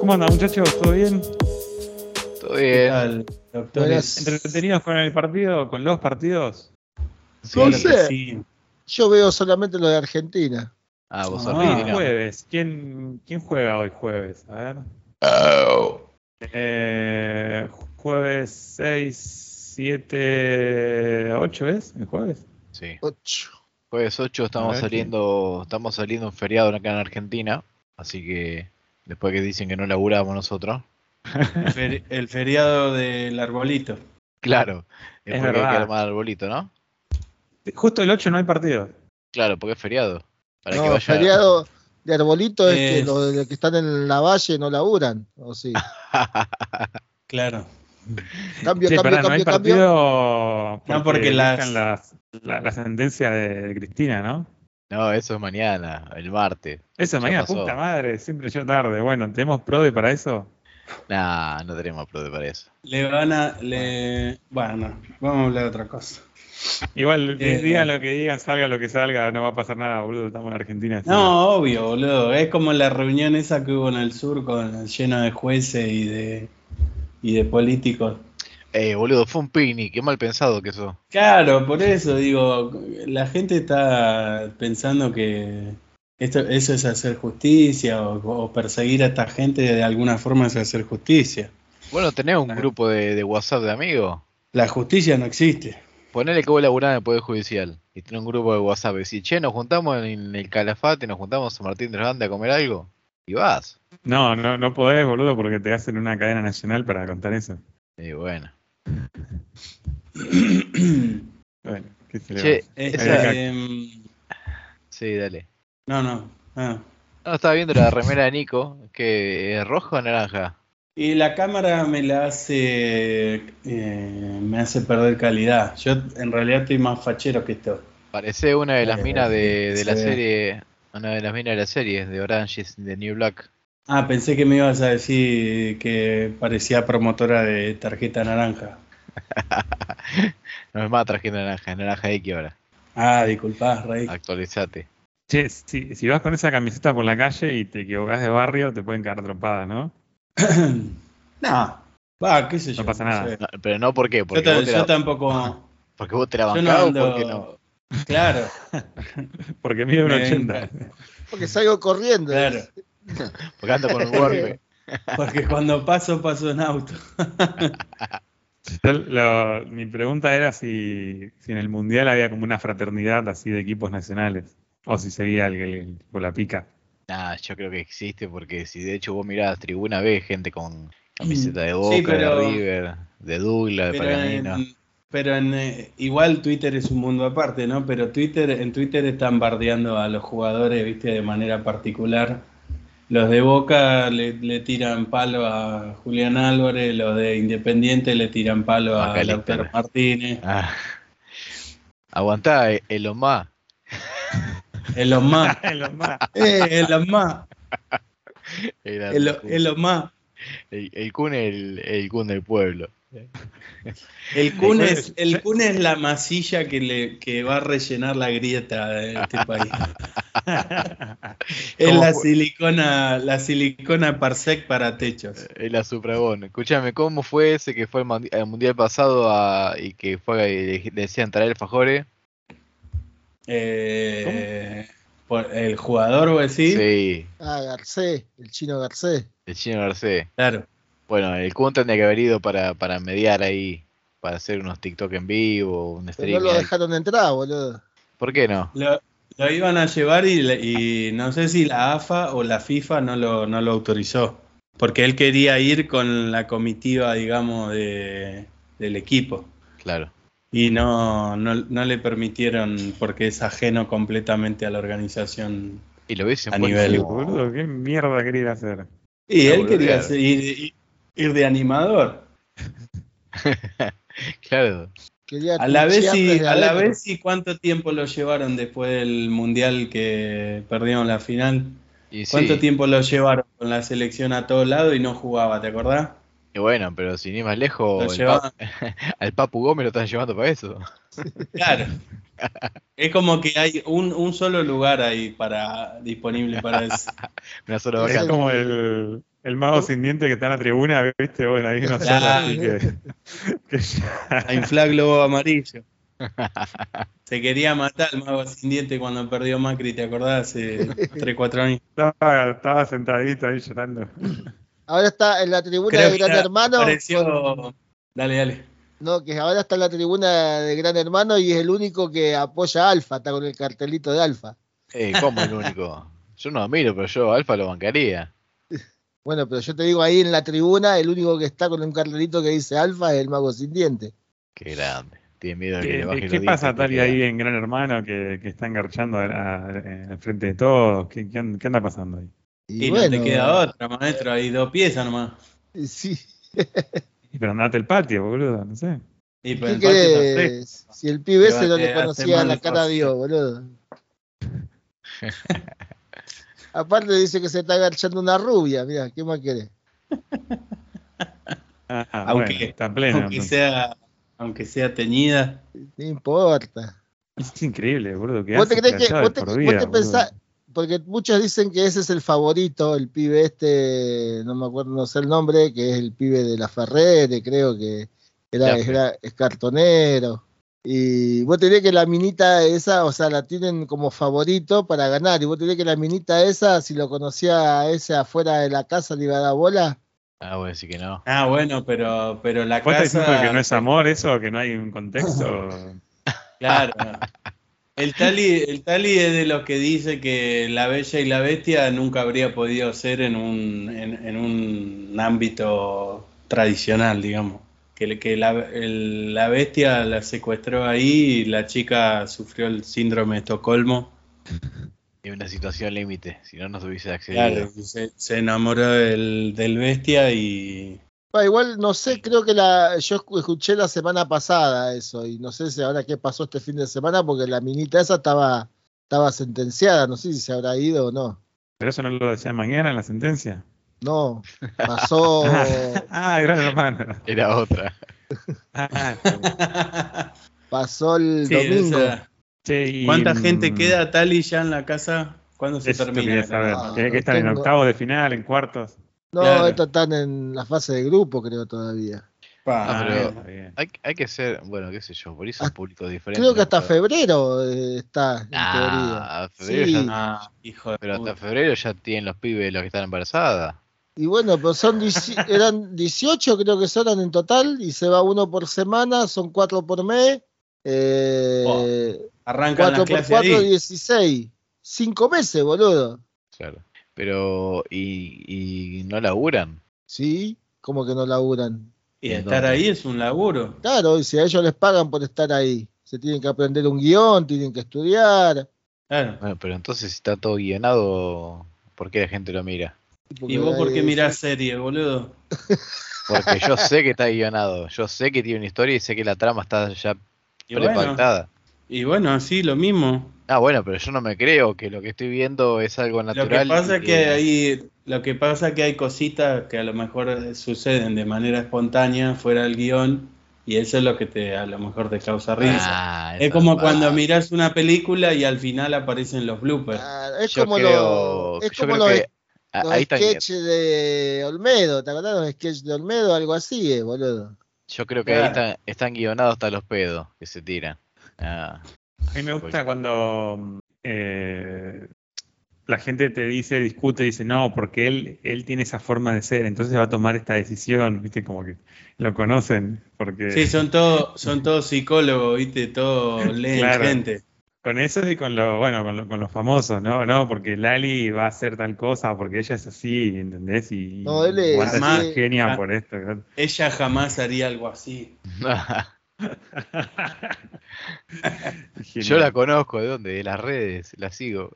¿Cómo andan muchachos? ¿Todo bien? Todo ¿Qué bien. tal, doctores? ¿Entretenidos con el partido? ¿Con los partidos? Claro No sé. sí. Yo veo solamente lo de Argentina. Ah, vos Ah, sos jueves. ¿Quién, ¿Quién juega hoy jueves? A ver. Eh, jueves 6, 7, 8 ¿es? ¿El jueves? Sí. Ocho. Jueves 8 A estamos saliendo, estamos saliendo un feriado acá en Argentina, así que después que dicen que no laburamos nosotros, El, feri- el feriado del arbolito. claro, es, porque hay que verdad. armar arbolito, ¿no? Justo el 8 no hay partido. Claro, porque es feriado. Para que No, vaya. feriado de arbolito es, que Es- los de que están en la valle no laburan. O sí. Claro. Cambio, Che, cambio, pará, no hay cambio, cambio. partido No, porque las- la, la sentencia de Cristina, ¿no? no, eso es mañana, el martes. Eso Ya mañana, pasó. puta madre, siempre yo tarde. Bueno, ¿tenemos prode para eso? Nah, no tenemos pro para eso. Le van a. Le... Bueno, vamos a hablar de otra cosa. Igual, Eh, digan lo que digan, salga lo que salga, no va a pasar nada, boludo, estamos en Argentina. así. No, obvio, boludo. Es como la reunión esa que hubo en el sur con lleno de jueces y de y de políticos. Eh, boludo, fue un picnic, qué mal pensado que eso. Claro, por eso digo, la gente está pensando que esto, eso es hacer justicia o, o perseguir a esta gente de alguna forma es hacer justicia. Bueno, tenés un Claro. grupo de, de WhatsApp de amigos. La justicia no existe. Ponele que vos laburás en el Poder Judicial y tenés un grupo de WhatsApp y decís, che, nos juntamos en el Calafate, nos juntamos en Martín de Andes a comer algo. Y vas. No, no, no podés, boludo, porque te hacen una cadena nacional para contar eso. Y bueno. Bueno, ¿qué se le Che? Este, esa- em, Sí, dale. no, no. ah. No, estaba viendo la remera de Nico, que es roja o naranja. Y la cámara me la hace, eh, me hace perder calidad. Yo en realidad estoy más fachero que esto. Parece una de las Eh, minas de, de la ve. serie, una de las minas de la serie, de Orange is the New Black. Ah, pensé que me ibas a decir que parecía promotora de tarjeta naranja. No es más tarjeta naranja, es naranja X ahora. Ah, disculpá, Rey. Actualizate. Che, si, si vas con esa camiseta por la calle y te equivocás de barrio, te pueden caer trompadas, ¿no? no, va, qué sé yo. No pasa nada. No, pero no por qué, Yo, porque, ta- vos te yo la, tampoco. porque vos te la Yo no bancás o ando. porque no. Claro, Porque mide un Me 80. Porque salgo corriendo. claro. Porque ando con un golpe. Porque cuando paso, paso en auto. Yo lo- mi pregunta era si, si en el Mundial había como una fraternidad así de equipos nacionales. O si seguía el, el- con la pica. Nah, yo creo que existe porque si de hecho vos mirás tribuna B, gente con camiseta de Boca, Mm. Sí, pero- de River, de Douglas, de Paganino. en- pero en, eh, igual Twitter es un mundo aparte, ¿no? Pero Twitter, en Twitter están bardeando a los jugadores, viste, de manera particular. Los de Boca le, le tiran palo a Julián Álvarez, los de Independiente le tiran palo a. Lautaro Martínez. Ah. Aguantá, eh, Elon Musk. Elon Musk. Elon Musk. Eh, Elon Musk. Era Elon, el, Elon Musk. el, el Kun, el, el Kun del pueblo. El Kun, El- es, el Kun es la masilla que, le, que va a rellenar la grieta de este país. Es ¿Cómo la silicona, la silicona Parsec para techos. Es la Suprabón. Escúchame, ¿cómo fue ese que fue el, el mundial pasado a- y que fue y le, decían traer Fajore? Eh, por- el jugador, vos decís, Sí, Ah, Garcés, el chino Garcés. el chino Garcés. claro. Bueno, el Kun tendría que haber ido para, para mediar ahí, para hacer unos TikTok en vivo, un Pero streaming. no lo dejaron entrar, boludo. ¿Por qué no? Lo, lo iban a llevar y, le- y no sé si la AFA o la FIFA no lo, no lo autorizó. Porque él quería ir con la comitiva, digamos, de, del equipo. Claro. Y no, no, no le permitieron porque es ajeno completamente a la organización. Y lo hubiesen A nivel- ¿qué mierda quería ir a hacer? Y él quería ir, ir- de animador. claro. A la vez y, desde a la adentro. vez y cuánto tiempo lo llevaron después del mundial que perdieron la final. Y sí, ¿Cuánto tiempo lo llevaron con la selección a todos lados y no jugaba, ¿te acordás? Y bueno, pero sin ir más lejos, el lleva- Pa- al Papu Gómez lo están llevando para eso. Claro. Es como que hay un, un solo lugar ahí para disponible para eso. Una sola Es como el, el mago sin diente que está en la tribuna, ¿viste? Bueno, ahí no Claro. así que, que ya- A inflar globo amarillo. Se quería matar el mago sin diente cuando perdió Macri, ¿te acordás? Hace 3, 4 años. estaba, estaba sentadito ahí llorando. Ahora está en la tribuna Creo de Gran Hermano. con- Apareció. Dale, dale. No, que ahora está en la tribuna de Gran Hermano y es el único que apoya a Alfa, está con el cartelito de Alfa. Eh, ¿Cómo el único? Yo no lo miro, pero yo Alfa lo bancaría. Bueno, pero yo te digo ahí en la tribuna, el único que está con un cartelito que dice Alfa es el mago sin diente. Qué grande. Tiene miedo de que ¿Qué, le baje qué los dientes pasa, Tali, ahí en Gran Hermano que, que está engarchando a- a- en el frente de todos? ¿Qué, qué anda, qué anda pasando ahí? Y, Y bueno, no te queda otra, maestro. Hay dos piezas nomás. Sí. Y Pero andate al patio, boludo, no sé. Y ¿Qué el? Si el pibe ese no le conocía la cara a. Dios, boludo. Aparte dice que se está agachando una rubia, mira, ¿qué más querés? Ah, Aunque- bueno, está pleno. Aunque entonces. sea, aunque sea teñida. No importa. Es increíble, boludo. que ¿Vos te hace crees que, vos te, por vos vida, te pensás, porque muchos dicen que ese es el favorito, el pibe este, no me acuerdo, no sé el nombre, que es el pibe de la Ferrere, creo que era, era- es cartonero. Y vos te crees que la minita esa, o sea, la tienen como favorito para ganar. Y vos te crees que la minita esa, si lo conocía a ese afuera de la casa, le iba a dar bola. Ah, voy a decir que no. Ah, bueno, pero, pero la ¿Vos estás casa. diciendo que no es amor eso? ¿Que no hay un contexto? Claro. El Tali, el Tali es de los que dice que la Bella y la Bestia nunca habría podido ser en un, en, en un ámbito tradicional, digamos. Que, que la, el- la bestia la secuestró ahí y la chica sufrió el síndrome de Estocolmo. Es una situación límite, si no, no se hubiese accedido. Claro, se, se enamoró del, del bestia y. Ah, igual no sé, creo que la yo escu- escuché la semana pasada eso y no sé si ahora qué pasó este fin de semana porque la minita esa estaba estaba sentenciada, no sé si se habrá ido o no. ¿Pero eso no lo decía mañana en la sentencia? No, pasó Ah, gran hermano. Era otra. Ah, pasó el Sí, domingo. esa- che, y, ¿Cuánta mm, gente queda, Tali, ya en la casa? ¿Cuándo se termina? saber. Ah, ¿Que, que no están en tengo- octavos de final, en cuartos? No, Claro. estos están en la fase de grupo, creo todavía. Pa, Ah, pero- está bien. Hay, hay que ser, bueno, qué sé yo, por eso son Ah, públicos diferentes. Creo que hasta pero- febrero eh, está, en teoría. Ah, a febrero Sí. ya- Ah, hijo de pero hasta puta. febrero ya tienen los pibes los que están embarazadas. Y bueno, pero son eran 18 creo que son en total y se va uno por semana, son cuatro por mes. Eh, Arrancan 4 las por clases 4, ahí. 16. 5 meses, boludo. Claro. Pero, ¿y, y no laburan? Sí, como que no laburan. Y ¿En estar ahí es un laburo. Claro, y si a ellos les pagan por estar ahí, se tienen que aprender un guion, tienen que estudiar. Claro. Bueno, pero entonces si está todo guionado, ¿por qué la gente lo mira? ¿Y vos por qué mirás serie, boludo? Porque yo sé que está guionado, yo sé que tiene una historia y sé que la trama está ya Y bueno, y bueno, sí, lo mismo. Ah, bueno, pero yo no me creo que lo que estoy viendo es algo Lo natural. que pasa y es que hay, lo que pasa es que hay cositas que a lo mejor suceden de manera espontánea fuera del guion y eso es lo que te a lo mejor te causa risa. Ah, es como cuando mirás una película y al final aparecen los bloopers. Ah, es Yo como creo, los, es yo como los, que a- los ahí está- sketches de Olmedo, ¿te acordás los sketches de Olmedo? Algo así, eh, boludo. yo creo que ahí están, están guionados hasta los pedos que se tiran. Ah, A mí me gusta cuando eh, la gente te dice, discute, dice, no, porque él, él tiene esa forma de ser, entonces va a tomar esta decisión, viste, como que lo conocen, porque Sí, son todos son todos psicólogos, ¿viste? Todos leen Claro. gente. Con eso y con lo, bueno, con, lo- con los famosos, ¿no? No, porque Lali va a hacer tal cosa, porque ella es así, ¿entendés? Y No, él es- genia ah. por esto. ¿no? Ella jamás haría algo así. Yo la conozco, ¿de dónde? De las redes, la sigo.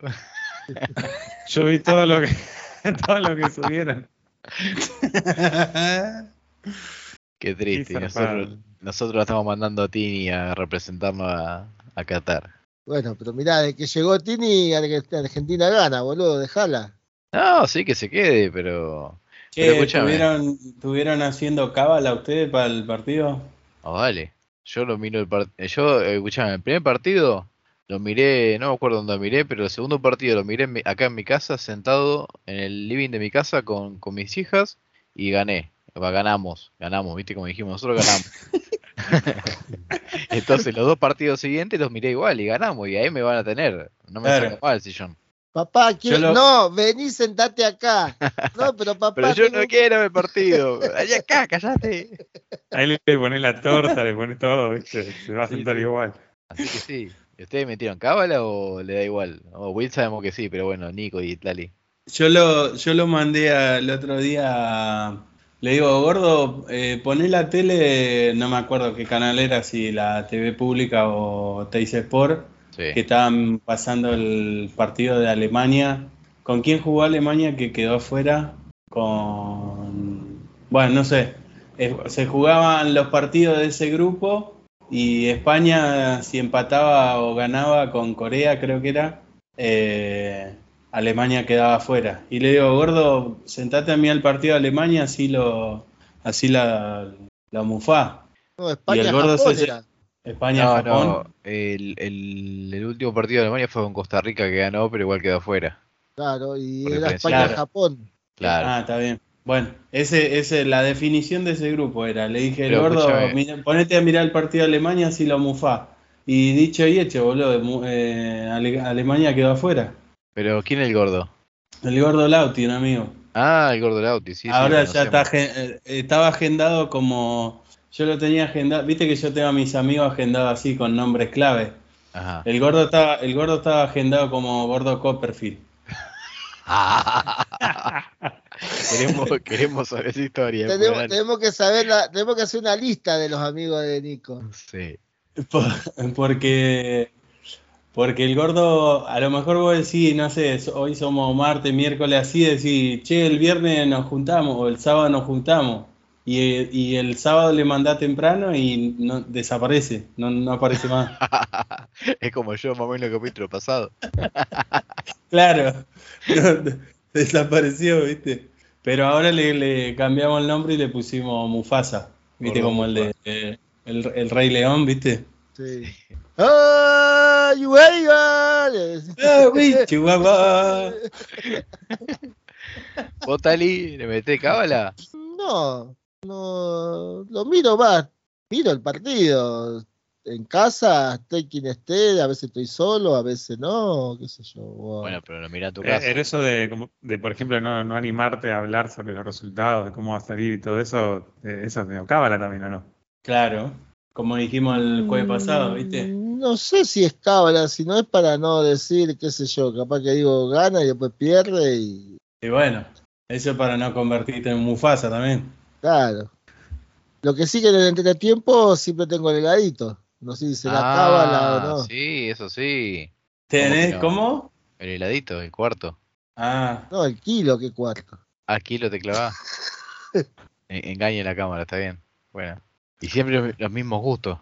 Yo vi todo lo que, todo lo que subieron. Qué triste. nosotros, nosotros la estamos mandando a Tini a representarnos a, a Qatar. Bueno, pero mirá, de que llegó Tini, Ar- Argentina gana, boludo, dejala. No, sí que se quede, pero Pero Che, escúchame. ¿tuvieron, ¿Tuvieron haciendo cábala ustedes para el partido? Ah, vale. Yo lo miro el partido. Yo, eh, escuchame, el primer partido lo miré, no me acuerdo dónde lo miré, pero el segundo partido lo miré en mi- acá en mi casa, sentado en el living de mi casa con, con mis hijas y gané. Va, ganamos, ganamos, viste como dijimos, nosotros ganamos. Entonces los dos partidos siguientes los miré igual y ganamos y ahí me van a tener. No me Claro. saco mal el sillón. Papá, quiero- lo- no, vení, sentate acá. No, pero papá. Pero yo tengo no quiero el partido. Allá acá, callate. Ahí le pones la torta, le pones todo, ¿viste? Se va a Sí, sentar sí. igual. Así que sí. ¿Y ¿Ustedes metieron cábala o le da igual? O Will sabemos que sí, pero bueno, Nico y Tlali. Yo lo, yo lo mandé a- el otro día. a- Le digo, gordo, eh, poné la tele, no me acuerdo qué canal era, si la TV pública o Teis Sport, Sí. que estaban pasando el partido de Alemania. ¿Con quién jugó Alemania que quedó afuera? Con. Bueno, no sé. Se jugaban los partidos de ese grupo y España, si empataba o ganaba con Corea, creo que era, eh, Alemania quedaba afuera. Y le digo, gordo, sentate a mí al partido de Alemania, así lo, así la, la mufá. No, España, Y el gordo Japón se- era. España, No, Japón. no. El, el, el último partido de Alemania fue con Costa Rica que ganó, pero igual quedó afuera. Claro, y Por era diferencia. España, Claro. Japón. Claro. Ah, está bien. Bueno, ese, ese, la definición de ese grupo era, le dije, el Pero gordo, mira, ponete a mirar el partido de Alemania, así lo mufá. Y dicho y hecho, boludo, mu- eh, Ale- Alemania quedó afuera. Pero ¿quién es el gordo? El gordo Lauti, un amigo. Ah, el gordo Lauti, sí. Ahora ya está, eh, estaba agendado como, yo lo tenía agendado, viste que yo tengo a mis amigos agendados así con nombres clave. Ajá. El gordo estaba, el gordo estaba agendado como gordo Copperfield. queremos, queremos saber esa historia. Tenemos, tenemos que saber, la, tenemos que hacer una lista de los amigos de Nico. Sí. Por- Porque, porque el gordo, a lo mejor vos decís, no sé, hoy somos martes, miércoles, así, decís, che, el viernes nos juntamos o el sábado nos juntamos. Y, y el sábado le mandás temprano y no, desaparece, no, no aparece más. es como yo, más o menos el capítulo pasado. Claro, no, desapareció, ¿viste? Pero ahora le, le cambiamos el nombre y le pusimos Mufasa, ¿viste? Gordo Como el de eh, el, el Rey León, ¿viste? Sí. ¡Ay, güey! ay! ¡Ah, güey, Chihuahua! ¿Vos, Tali, le metés cábala? No, no, lo miro más, miro el partido. En casa, esté quien esté, a veces estoy solo, a veces no, qué sé yo. wow. Bueno, pero lo mirá a tu Eh, casa. Era eso de, como- de, por ejemplo, no, no animarte a hablar sobre los resultados, de cómo va a salir y todo eso, eh, eso es medio cábala también, ¿o no? Claro, como dijimos el jueves pasado, ¿viste? No sé si es cábala, si no es para no decir, qué sé yo, capaz que digo gana y después pierde y Y bueno, eso es para no convertirte en Mufasa también. claro. Lo que sí que en el entretiempo siempre tengo el heladito. No sé si será Ah, cábala o no. Sí, eso sí. ¿Tenés cómo? El heladito, el cuarto. Ah, No, el kilo, qué cuarto. Aquí lo te clavás. En- Engaña la cámara, está bien. Bueno. Y siempre los- mismos gustos.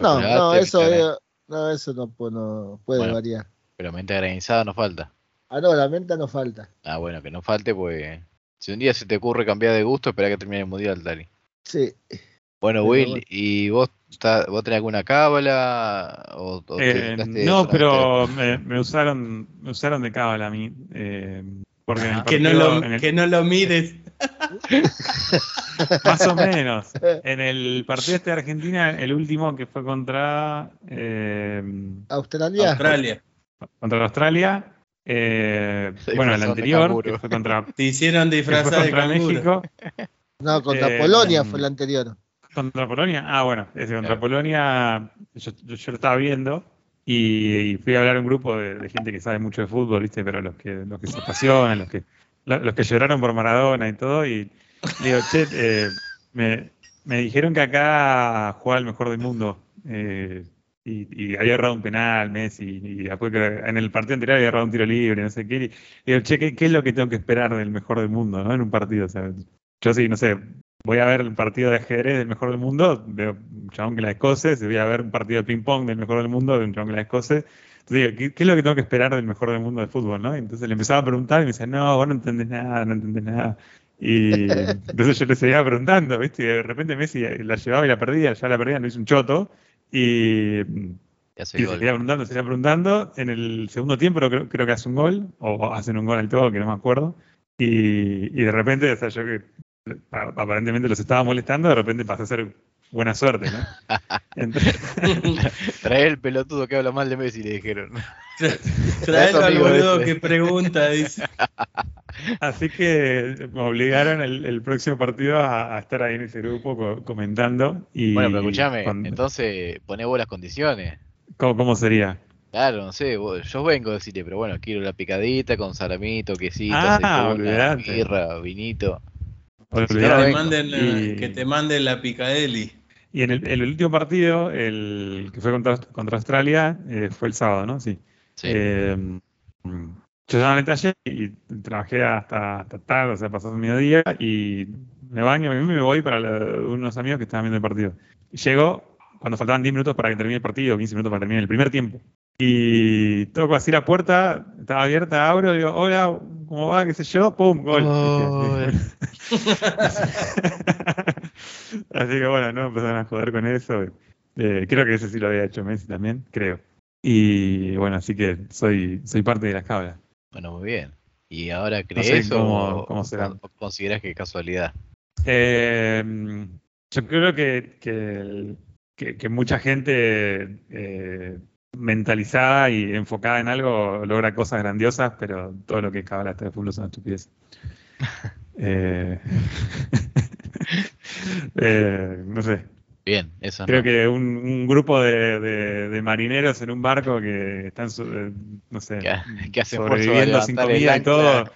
No, Chocolate, no, eso, no, eso no, pu- no puede Bueno. variar. Pero menta granizada no falta. Ah, no, la menta no falta. Ah, bueno, que no falte, pues. Si un día se te ocurre cambiar de gusto, espera que termine el mundial, Tali. Sí. Bueno, Pero Will, bueno. ¿y vos, está- vos tenés alguna cábala? ¿O, o Eh, no, pero me, me usaron, me usaron de cábala a mí. eh, porque en el que no, lo, en el- que no lo mires. Más o menos. En el partido este de Argentina, el último que fue contra, eh, Australia. Australia. contra Australia, eh, bueno, el anterior, que fue contra, Te hicieron que fue disfrazar de canguro. México, No, contra Eh, Polonia mm. fue la anterior. contra Polonia. Ah, bueno, ese contra Claro. Polonia, yo, yo, yo lo estaba viendo y, y fui a hablar a un grupo de, de gente que sabe mucho de fútbol, ¿viste? Pero los que, los que se apasionan, los que, los que lloraron por Maradona y todo, y le digo, che, eh, me, me dijeron que acá jugaba el mejor del mundo. eh, y, y había errado un penal, Messi, y después en el partido anterior había errado un tiro libre, no sé qué. Y digo, che, ¿qué, es lo que tengo que esperar del mejor del mundo, ¿no? En un partido, o sea, yo sí, no sé, voy a ver el partido de ajedrez del mejor del mundo, veo un chabón que la escoce, voy a ver un partido de ping-pong del mejor del mundo, de un chabón que la escoce. Entonces digo, ¿qué, qué es lo que tengo que esperar del mejor del mundo de fútbol, no? Y entonces le empezaba a preguntar y me decía, no, vos no entendés nada, no entendés nada. Y entonces yo le seguía preguntando, ¿viste? Y de repente Messi la llevaba y la perdía, ya la perdía, no hizo un choto. Y, se y gol. seguía preguntando, seguía preguntando. En el segundo tiempo creo, creo que hace un gol, o hacen un gol al todo, que no me acuerdo. Y, y de repente, o sea, yo que aparentemente los estaba molestando, de repente pasó a ser buena suerte, ¿no? Entonces, Trae el pelotudo que habla mal de Messi, le dijeron. Traelo al boludo ese. que pregunta, dice. así que me obligaron el, el próximo partido a, a estar ahí en ese grupo co- comentando. Y Bueno, pero escúchame, cuando- entonces poné vos las condiciones. ¿cómo, cómo sería? Claro, no sé, vos- yo vengo a decirle, pero bueno, quiero la picadita con salamito, quesito, Ah, vinito. Que te, manden, la- Y- que te manden la picadeli. Y en el, el último partido, el que fue contra, contra Australia, eh, fue el sábado, ¿no? Sí. Sí. Eh, yo ya me taller y trabajé hasta, hasta tarde, o sea, pasó el mediodía y me baño, y me voy para la- unos amigos que estaban viendo el partido. Llego cuando faltaban 10 minutos para que termine el partido, 15 minutos para terminar el primer tiempo. Y toco así la puerta, estaba abierta, abro, digo, hola, ¿cómo va? ¿Qué sé yo? ¡Pum! Gol. Gol. Así que bueno, no empezaron a joder con eso. Eh, creo que ese sí lo había hecho Messi también, creo. Y bueno, así que soy, soy parte de las cabras. Bueno, muy bien. ¿Y ahora sé crees cómo- o, cómo será. o consideras que es casualidad? Eh, yo creo que, que, que- que mucha gente eh, mentalizada y enfocada en algo logra cosas grandiosas, pero todo lo que es cabala hasta de fútbol es una estupidez. Eh, eh, no sé, Bien, eso Creo no. que un, un grupo de, de- de marineros en un barco que están, su- eh, no sé, Que- que hacen sobreviviendo sin comida y todo.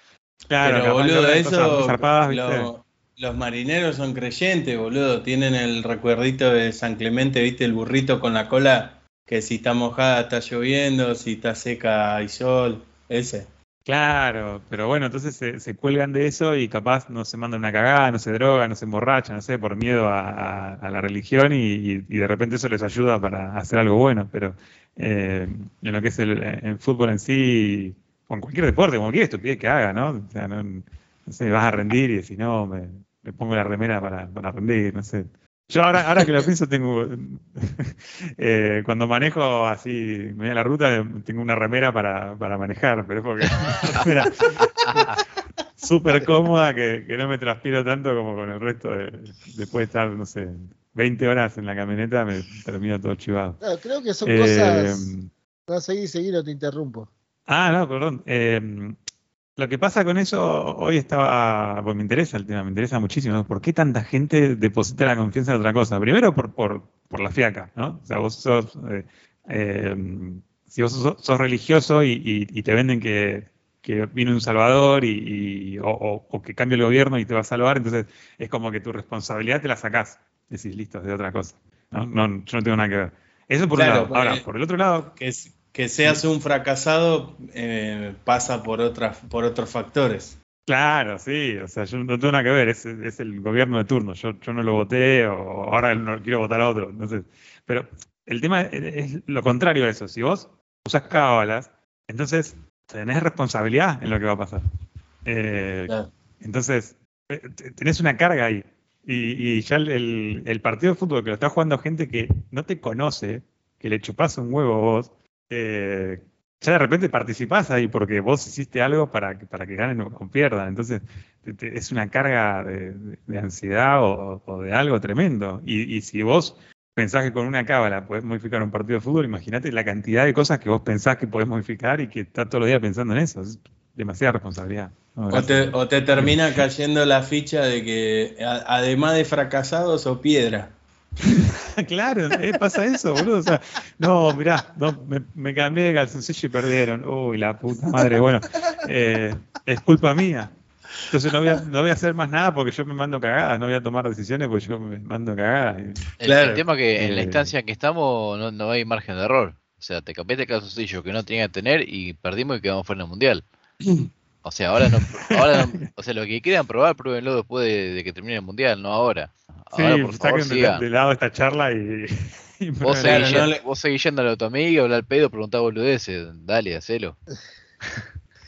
Claro, Pero boludo, eso. zarpadas, ¿viste? lo- los marineros son creyentes, boludo. Tienen el recuerdito de San Clemente, viste, el burrito con la cola. Que si está mojada está lloviendo, si está seca hay sol. Ese. Claro, pero bueno, entonces se, se cuelgan de eso y capaz no se mandan una cagada, no se drogan, no se emborrachan, no sé, por miedo a, la religión y, de repente eso les ayuda para hacer algo bueno. Pero eh, en lo que es el fútbol en sí, o en cualquier deporte, cualquier estupidez que haga, ¿no? O sea, no, no sé, vas a rendir y decís, no, me, me pongo la remera para, para rendir, no sé. Yo ahora, ahora que lo pienso, tengo, eh, cuando manejo así, me voy a la ruta, tengo una remera para, para manejar, pero es porque remera súper cómoda que, que no me transpiro tanto como con el resto de, después de estar, no sé, 20 horas en la camioneta, me termino todo chivado. Claro, creo que son Eh, cosas. No, seguí, seguí, no te interrumpo. Ah, no, perdón. Eh, lo que pasa con eso, hoy estaba, pues me interesa el tema, me interesa muchísimo, ¿no? ¿Por qué tanta gente deposita la confianza en otra cosa? Primero por, por, por la fiaca, ¿no? O sea, vos sos, eh, eh, si vos sos, sos religioso y, y- y te venden que, que viene un salvador y, y- o, o- o que cambia el gobierno y te va a salvar, entonces es como que tu responsabilidad te la sacás. Decís, listo, es de otra cosa. No, no, yo no tengo nada que ver. Eso por Claro, un lado. Ahora, por el otro lado, Que, es- que seas un fracasado eh, pasa por, otras por otros factores. Claro, sí, o sea, yo no tengo nada que ver, es, es el gobierno de turno, yo, yo no lo voté o ahora no quiero votar a otro, entonces, pero el tema es, es lo contrario a eso, si vos usás cábalas, entonces tenés responsabilidad en lo que va a pasar. Eh, Claro. entonces, eh, te- tenés una carga ahí. Y, y ya el, el- el partido de fútbol que lo está jugando gente que no te conoce, que le chupás un huevo vos, eh, ya de repente participás ahí porque vos hiciste algo para, que- para que ganen o, pierdan. Entonces, te- te- es una carga de, ansiedad o, o de algo tremendo. Y, y si vos pensás que con una cábala podés modificar un partido de fútbol, imagínate la cantidad de cosas que vos pensás que podés modificar y que estás todos los días pensando en eso. Es demasiada responsabilidad. No, O te, o te termina cayendo la ficha de que además de fracasados o piedra. Claro, eh, pasa eso, boludo. O sea, no, mirá, no, me, me cambié de calzoncillo y perdieron. Uy, la puta madre. Bueno, eh, es culpa mía. Entonces no voy, a, no voy a hacer más nada porque yo me mando cagadas, no voy a tomar decisiones porque yo me mando cagadas. El, Claro. el tema que en la Eh. instancia en que estamos no, no hay margen de error. O sea, te cambiaste el calzoncillo que no tenía que tener y perdimos y quedamos fuera del mundial. O sea, ahora no, ahora no- o sea, lo que quieran probar, pruébenlo después de, de que termine el mundial, no ahora. Sí, Ahora, por favor, saquen de, sigan. de lado esta charla y. y Vos seguís, no yendo- le- vos seguís yendo a tu amiga, hablar al pedo, preguntar boludeces. Dale, hacelo.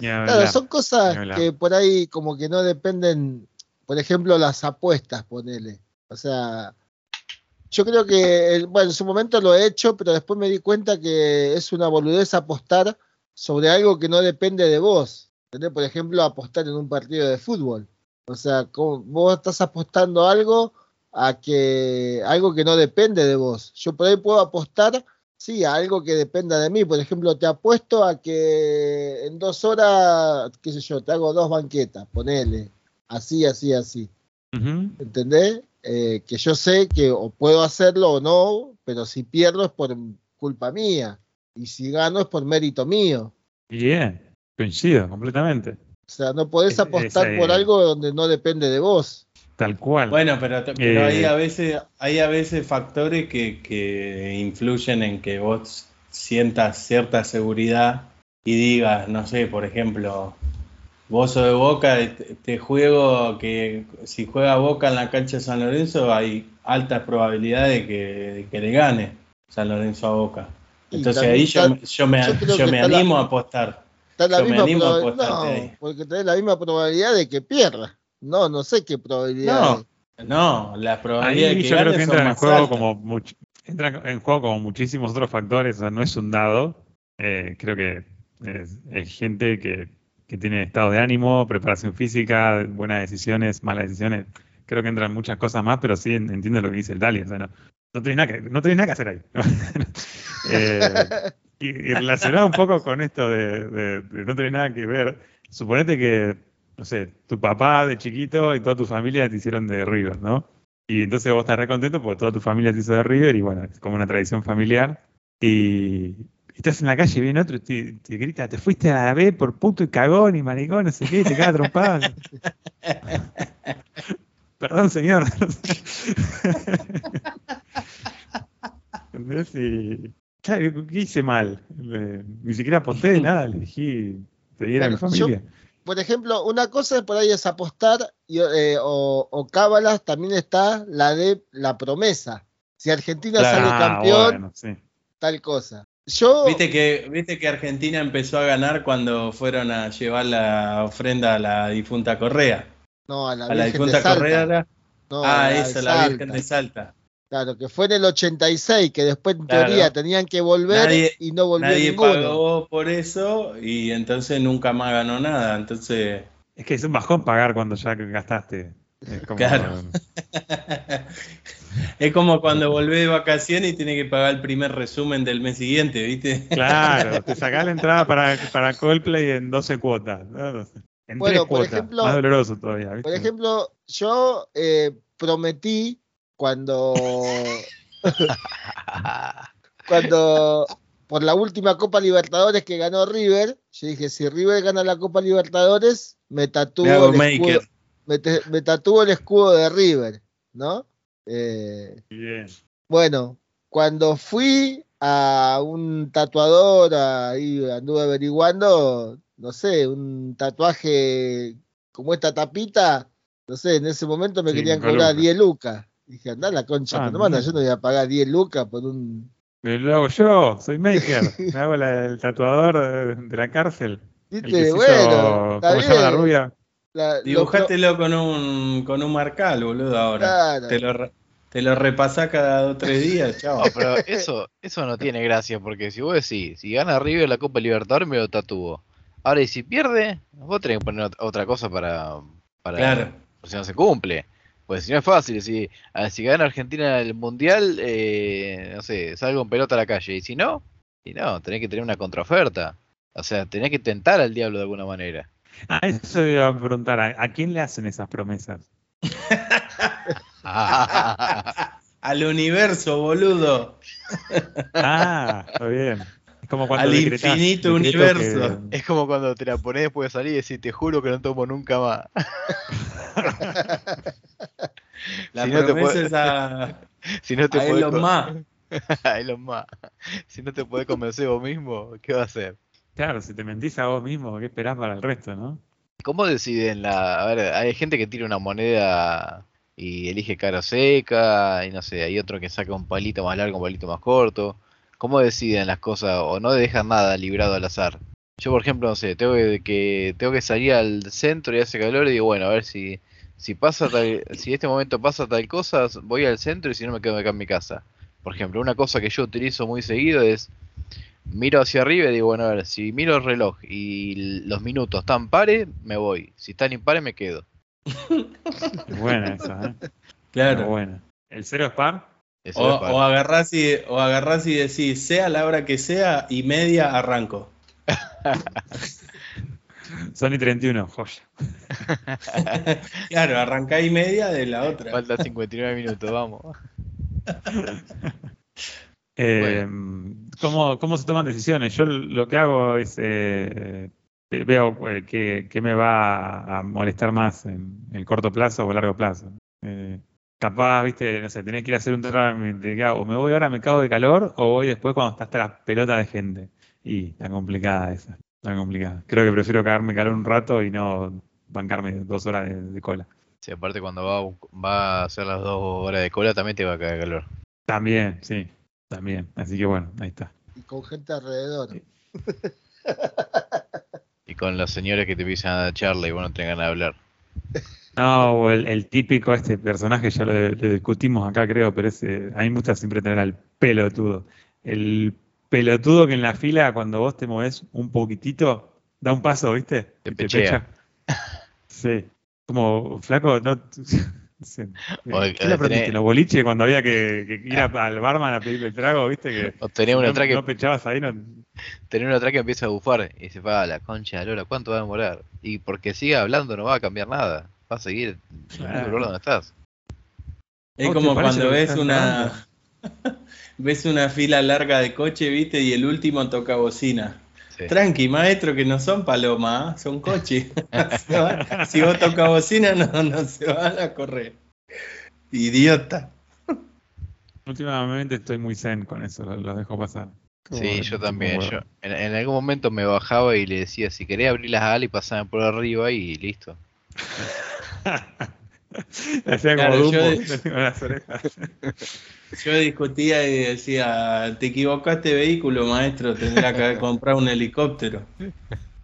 Hablar. Claro, son cosas que por ahí como que no dependen por ejemplo, las apuestas, ponele. O sea, yo creo que, bueno, en su momento lo he hecho, pero después me di cuenta que es una boludez apostar sobre algo que no depende de vos. ¿entendés? Por ejemplo, apostar en un partido de fútbol. O sea, vos estás apostando algo a que algo que no depende de vos. Yo por ahí puedo apostar, sí, a algo que dependa de mí. Por ejemplo, te apuesto a que en dos horas, qué sé yo, te hago dos banquetas, ponele, así, así, así. Ujú. ¿Entendés? Eh, que yo sé que o puedo hacerlo o no, pero si pierdo es por culpa mía. Y si gano es por mérito mío. Bien, coincido completamente. O sea, no podés Es- apostar por algo donde no depende de vos. Tal cual. Bueno, pero, pero Eh, hay a veces, hay a veces factores que, que influyen en que vos sientas cierta seguridad y digas, no sé, por ejemplo, vos sos de Boca, te, te juego que si juega Boca en la cancha de San Lorenzo hay altas probabilidades de que, de que le gane San Lorenzo a Boca. Entonces ahí yo, está- yo me, yo creo yo me la- animo a apostar. Está la Yo me misma animo a No, ahí. porque tenés la misma probabilidad de que pierda. No, no sé qué probabilidad. No, no, las probabilidades Ahí de que yo creo que son entra en juego altas. como much- entra en juego como muchísimos otros factores, o sea, no es un dado. Eh, creo que es, es gente que, que tiene estado de ánimo, preparación física, buenas decisiones, malas decisiones. Creo que entran muchas cosas más, pero sí en- entiendo lo que dice el Dali. O sea, no, no tenés nada que, no tenés nada que hacer ahí. Eh, y, y relacionado un poco con esto de, de- de no tener nada que ver, suponete que, no sé, tu papá de chiquito y toda tu familia te hicieron de River, ¿no? Y entonces vos estás re contento porque toda tu familia te hizo de River y bueno, es como una tradición familiar. Y, estás en la calle y viene otro y te, te grita, te fuiste a la B por puto y cagón y maricón, no sé qué, y te caga trompada. Perdón, señor. ¿Entendés? Y, claro, ¿qué hice mal? Eh, ni siquiera aposté, nada, le dije, pedir a mi yo- familia. Por ejemplo, una cosa por ahí es apostar y, eh, o, o cábalas, también está la de la promesa. Si Argentina Claro. sale Ah, campeón, bueno, sí. tal cosa. Yo, Viste que, viste que Argentina empezó a ganar cuando fueron a llevar la ofrenda a la difunta Correa. no, a la, A la difunta de Salta. Correa era. No, ah, a la. Virgen de Salta. Claro, que fue en el 86, que después en Claro. teoría tenían que volver Nadie- y no volvió Nadie ninguno. pagó por eso y entonces nunca más ganó nada. Entonces, Es que es un bajón pagar cuando ya gastaste. Es como- Claro. es como cuando volvés de vacaciones y tiene que pagar el primer resumen del mes siguiente, ¿viste? Claro, te sacás la entrada para, para Coldplay en 12 cuotas. ¿no? En Bueno, por cuotas. ejemplo- más doloroso todavía. ¿viste? Por ejemplo, yo eh, prometí cuando, cuando por la última Copa Libertadores que ganó River, yo dije, si River gana la Copa Libertadores, me tatúo, Me el escudo, maker. me, te- me tatúo el escudo de River, ¿no? Eh, Bien. bueno, cuando fui a un tatuador, ahí anduve averiguando, no sé, un tatuaje como esta tapita, no sé, en ese momento me Sí, querían cobrar lucas. 10 lucas. Dije, anda la concha, Ah, mira. yo no voy a pagar 10 lucas por un... Lo hago yo, soy maker. Me hago la- el tatuador de, de la cárcel. ¿Viste? hizo- Bueno, está ¿Cómo se llama la rubia? La- lo- Dibujátelo con un, con un marcal, boludo, ahora. Claro. Te lo, te lo repasás cada dos o tres días, chao. No, pero eso, eso no tiene gracia, porque si vos decís, si gana River la Copa Libertadores, me lo tatúo. Ahora, y si pierde, vos tenés que poner ot- otra cosa para, para Claro. por si no se cumple. Pues si no es fácil, si, si gana Argentina el Mundial, eh, no sé, salgo en pelota a la calle. Y si no, y no, tenés que tener una contraoferta. O sea, tenés que tentar al diablo de alguna manera. Ah, eso iba a preguntar. ¿A, a quién le hacen esas promesas? Al universo, boludo. Ah, está bien. Es como cuando Al decretás- infinito universo. que- es como cuando te la pones después de salir y decís, te juro que no tomo nunca más. La Si no te puede- es a, si no te a podés Elon con- Musk. a Elon Musk. Si no te podés convencer vos mismo, ¿qué va a hacer? Claro, si te mentís a vos mismo, ¿qué esperás para el resto, no? ¿Cómo deciden la.? A ver, hay gente que tira una moneda y elige cara seca, y no sé, hay otro que saca un palito más largo, un palito más corto. ¿Cómo deciden las cosas o no dejan nada librado al azar? Yo, por ejemplo, no sé, tengo que, que- tengo que salir al centro y hace calor y digo, bueno, a ver si, si pasa tal, si este momento pasa tal cosa, voy al centro y si no me quedo acá en mi casa. Por ejemplo, una cosa que yo utilizo muy seguido es miro hacia arriba y digo, bueno, a ver, si miro el reloj y los minutos están pares, me voy. Si están impares, me quedo. Es buena esa, ¿eh? Claro. Es buena. ¿El cero es par? O, es o agarrás y, o agarrás y decís, sea la hora que sea, y media arranco. Sony 31, joya. Claro, arrancá y media de la otra. Falta 59 minutos, vamos. Eh, ¿cómo, cómo se toman decisiones? Yo lo que hago es eh, veo eh, qué, qué me va a molestar más en el corto plazo o largo plazo. Eh, capaz, viste, no sé, tenés que ir a hacer un trámite. O me voy ahora, me cago de calor, o voy después cuando está hasta la pelota de gente. Y tan complicada esa, tan complicada. Creo que prefiero cagarme calor un rato y no bancarme dos horas de, de cola. Sí, aparte cuando va, va a hacer las dos horas de cola también te va a caer calor. También, sí, también. Así que bueno, ahí está. Y con gente alrededor. Y con los señores que te empiezan a dar charla y vos no tenés ganas de hablar. No, el, el típico este personaje, ya lo, lo discutimos acá, creo, pero ese, a mí me gusta siempre tener al pelotudo. El pelotudo que en la fila, cuando vos te moves un poquitito, da un paso, ¿viste? Te Y pechea. Sí. Como, flaco, no. sí. ¿Qué le aprendiste? tenés- ¿Los boliches cuando había que, que ir a- al barman a pedirle el trago, viste? Que O tenés una no, atrás que, no pechabas ahí, no. tenés una atrás que empieza a bufar y se va a la concha de la lora, ¿cuánto va a demorar? Y porque siga hablando no va a cambiar nada. Va a seguir en el mismo lugar donde estás. Es ¿No te como cuando ves una ves una fila larga de coche, viste, y el último toca bocina. Sí. Tranqui, maestro, que no son palomas, ¿ah? son coches. Si vos tocas bocina, no, no se van a correr. Idiota. Últimamente estoy muy zen con eso, lo, lo dejo pasar. Sí, yo también. Yo, en, en algún momento me bajaba y le decía, si querés abrir las alas y pasame por arriba y listo. Hacía como Claro, Dumbo, yo-. Yo discutía y decía, te equivocaste vehículo, maestro, tendrás que comprar un helicóptero.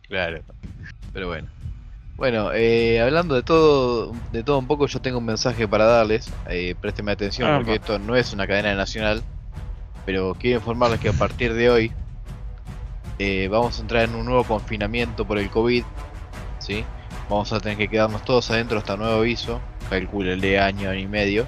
Claro. Pero bueno. Bueno, eh, hablando de todo, de todo un poco, yo tengo un mensaje para darles. Eh, présteme atención Ah, porque va. esto no es una cadena nacional. Pero quiero informarles que a partir de hoy eh, vamos a entrar en un nuevo confinamiento por el COVID. ¿sí? Vamos a tener que quedarnos todos adentro hasta nuevo aviso. Calcúlenle año, año y medio.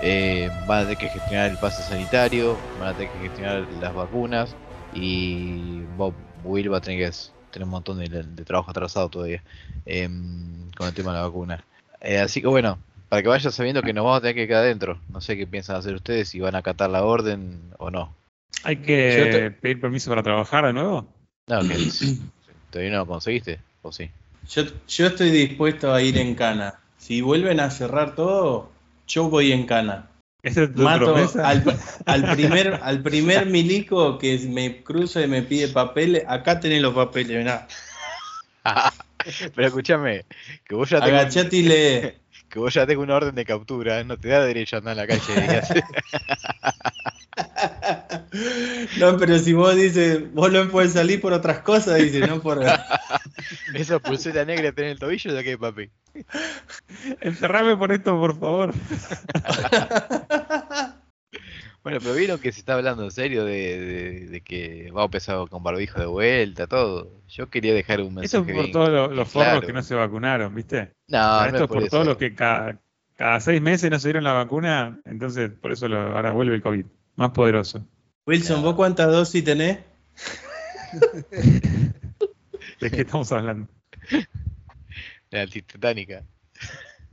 Eh, van a tener que gestionar el pase sanitario, van a tener que gestionar las vacunas y Bob Will va a tener que tener un montón de, de trabajo atrasado todavía em, con el tema de la vacuna. Eh, así que bueno, para que vayan sabiendo que nos vamos a tener que quedar adentro. No sé qué piensan hacer ustedes, si van a acatar la orden o no. ¿Hay que te- pedir permiso para trabajar de nuevo? No, que todavía no lo conseguiste, o sí. Yo, yo estoy dispuesto a ir en cana. Si vuelven a cerrar todo, yo voy en cana. ¿Esa es tu Mato promesa? al, al primer, al primer milico que me cruza y me pide papeles. Acá tenés los papeles, mirá. Pero escúchame, que vos ya tenés, Agachate y lee. que vos ya tenés una orden de captura, no te da derecho a andar en la calle No, pero si vos dices, vos no puedes salir por otras cosas, dice, no por. esa pulsera negra tenés en el tobillo, ya que papi. Encerrame por esto, por favor. Bueno, pero vieron que se está hablando en serio de, de- de que va a empezar con barbijo de vuelta, todo. Yo quería dejar un Eso mensaje. es por bien- todos los, los forros que no se vacunaron, ¿viste? No, no esto es es por por eso. todos los que cada, cada seis meses no se dieron la vacuna, entonces por eso lo- ahora vuelve el COVID, más poderoso. Wilson, ¿vos cuántas dosis tenés? ¿De qué estamos hablando? La titánica.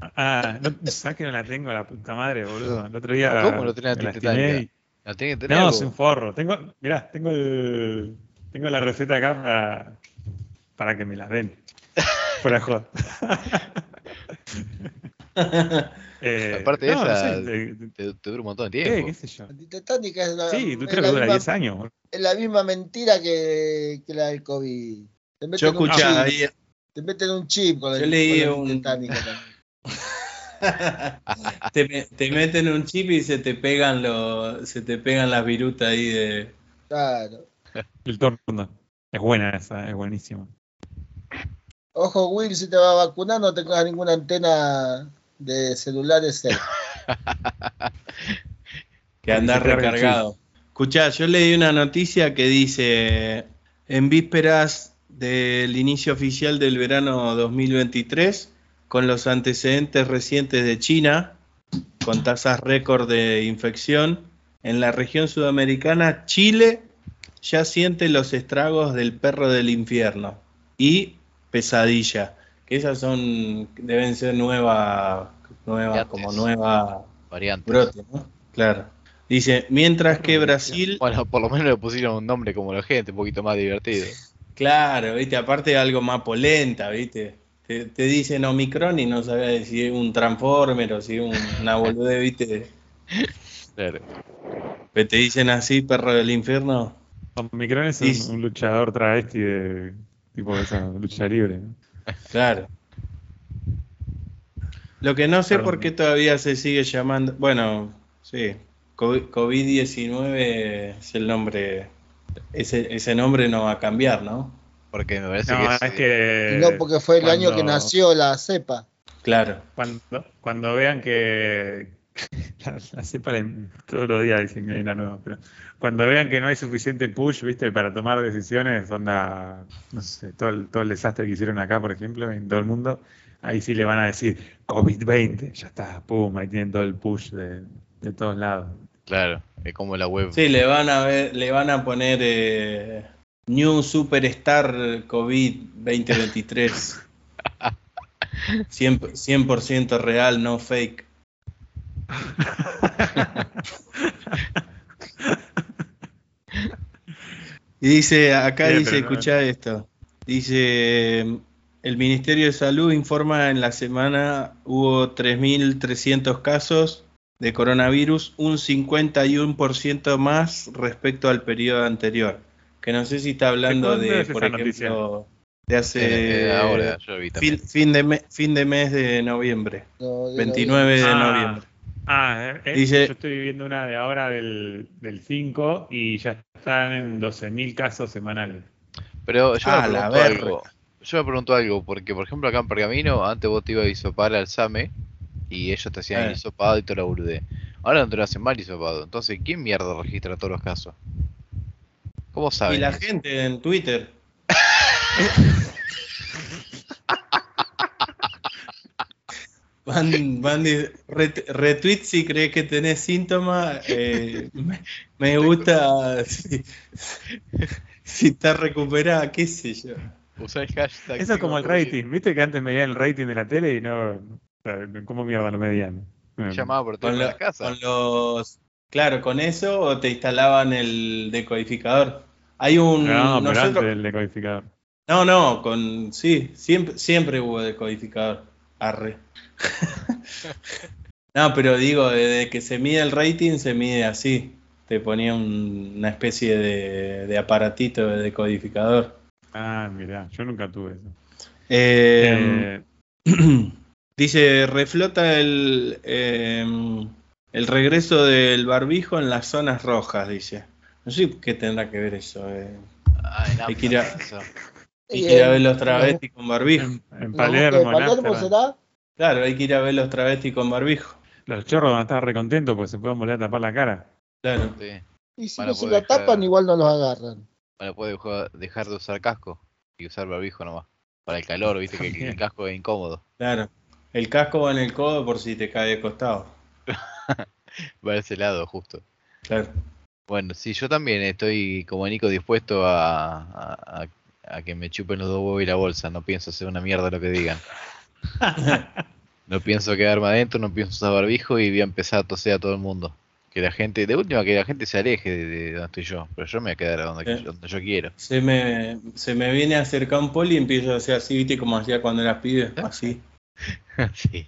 Ah, no, ¿sabes que no la tengo la puta madre, boludo? El otro día ¿Cómo no tenés la me tinta lastimé tánica? y- No tiene que tener No, soy un forro. Tengo, mirá, tengo el, tengo la receta acá para, para que me la den. Fuera joda. Eh, Aparte de no, esa, no sé, de- Te, te dura un montón de tiempo. ¿Qué sé yo? Antitetánica es la, Sí, tú es creo que dura misma- 10 años. boludo. es la misma mentira que, que la del COVID. Te Yo escuché ahí. Te meten un chip con, Yo el, leí con un- también. te, me- te meten un chip y se te pegan los, se te pegan las virutas ahí de. Claro. El torno. Es buena esa, es buenísima. Ojo, Will, si te va a vacunar, no tengas ninguna antena de celulares que anda Se carga el recargado. Escuchá, yo leí una noticia que dice, en vísperas del inicio oficial del verano 2023, con los antecedentes recientes de China, con tasas récord de infección, en la región sudamericana, Chile ya siente los estragos del perro del infierno y pesadilla, que esas son, deben ser nuevas, nueva, Variantes. como nueva Variante. brote, ¿no? Claro. Dice, mientras que Brasil, Bueno, por lo menos le pusieron un nombre como la gente, un poquito más divertido. claro, viste, aparte algo más polenta, viste. Te, te dicen Omicron y no sabes si es un Transformer o si es un- una boludez, viste. Claro. Te dicen así, perro del infierno. Omicron es un, un luchador travesti de tipo de esa lucha libre. ¿no? Claro. Lo que no sé Perdón. por qué todavía se sigue llamando, bueno, sí, COVID- COVID-19 es el nombre, ese, ese nombre no va a cambiar, ¿no? Porque me parece No, que es es, que Y no, porque fue el año que nació la cepa. Claro. Cuando, cuando vean que la, la cepa la- todos los días dicen que hay una nueva, pero cuando vean que no hay suficiente push, viste, para tomar decisiones, onda, no sé, todo el, todo el desastre que hicieron acá, por ejemplo, en todo el mundo, ahí sí le van a decir COVID-20, ya está, pum, ahí tienen todo el push de, de todos lados. claro, es como la web. Sí, le van a ver, le van a poner eh, New Superstar COVID 2023. 100%, 100% real, no fake. Y dice, acá dice, no- escucha esto. Dice, el Ministerio de Salud informa en la semana hubo 3.300 casos de coronavirus, un 51% más respecto al periodo anterior. Que no sé si está hablando de, es por ejemplo, de Eh, hace eh, ahora, yo vi también. fin, fin de me- fin de mes de noviembre, No, de 29 de Ah, noviembre. Ah, eh, Dice- yo estoy viendo una de ahora del, del 5 y ya están en 12.000 casos semanales. Pero yo Ah, me pregunto algo. Yo me pregunto algo, porque por ejemplo acá en Pergamino, antes vos te ibas a hisopar al SAME y ellos te hacían Eh. el hisopado y toda la boludez. Ahora no te lo hacen mal hisopado. Entonces, ¿quién mierda registra todos los casos? ¿Cómo saben? Y la eso? gente en Twitter. Van, van de- ret- retweet si crees que tenés síntomas. eh, me, me gusta si, si estás recuperada, qué sé yo. Usá el hashtag. Eso es como el rating, viste que antes medían el rating de la tele y no. ¿Cómo mierda lo medían? Eh, Llamaba por Con, teléfono la casa. con los. Claro, con eso o te instalaban el decodificador. Hay un. No, pero nosotros- antes del decodificador. No, no, con sí, siempre, siempre hubo decodificador. Arre. no, pero digo, desde que se mide el rating, se mide así. Te ponía un- una especie de, de aparatito de decodificador. Ah, mirá, yo nunca tuve eso. Eh, Eh, dice, reflota el, eh, el regreso del barbijo en las zonas rojas, dice. No sé qué tendrá que ver eso. eh. Ay, no, hay que ir a- eso. Hay Y que ir a en- ver los travestis con barbijo. en, en ¿De Palermo, en Palermo será? Claro, hay que ir a ver los travestis con barbijo. los chorros van a estar recontentos porque se pueden volver a tapar la cara. Claro. Sí. Y si Bueno, no se la tapan, igual no los agarran. Bueno, puede dejar- de usar casco y usar barbijo nomás. Para el calor, viste que el casco es incómodo. Claro. El casco va en el codo por si te cae de costado. Va a ese lado, justo. Claro. Bueno, sí, yo también estoy como Nico dispuesto a, a- que me chupen los dos huevos y la bolsa. No pienso hacer una mierda lo que digan. No pienso quedarme adentro, no pienso usar barbijo y voy a empezar a toser a todo el mundo. Que la gente, de última, que la gente se aleje de, de donde estoy yo. Pero yo me voy a quedar donde, yo quiero. Se me, se me viene a acercar un poli y empiezo a hacer así, ¿viste? Como hacía cuando eras pibe. Así. sí.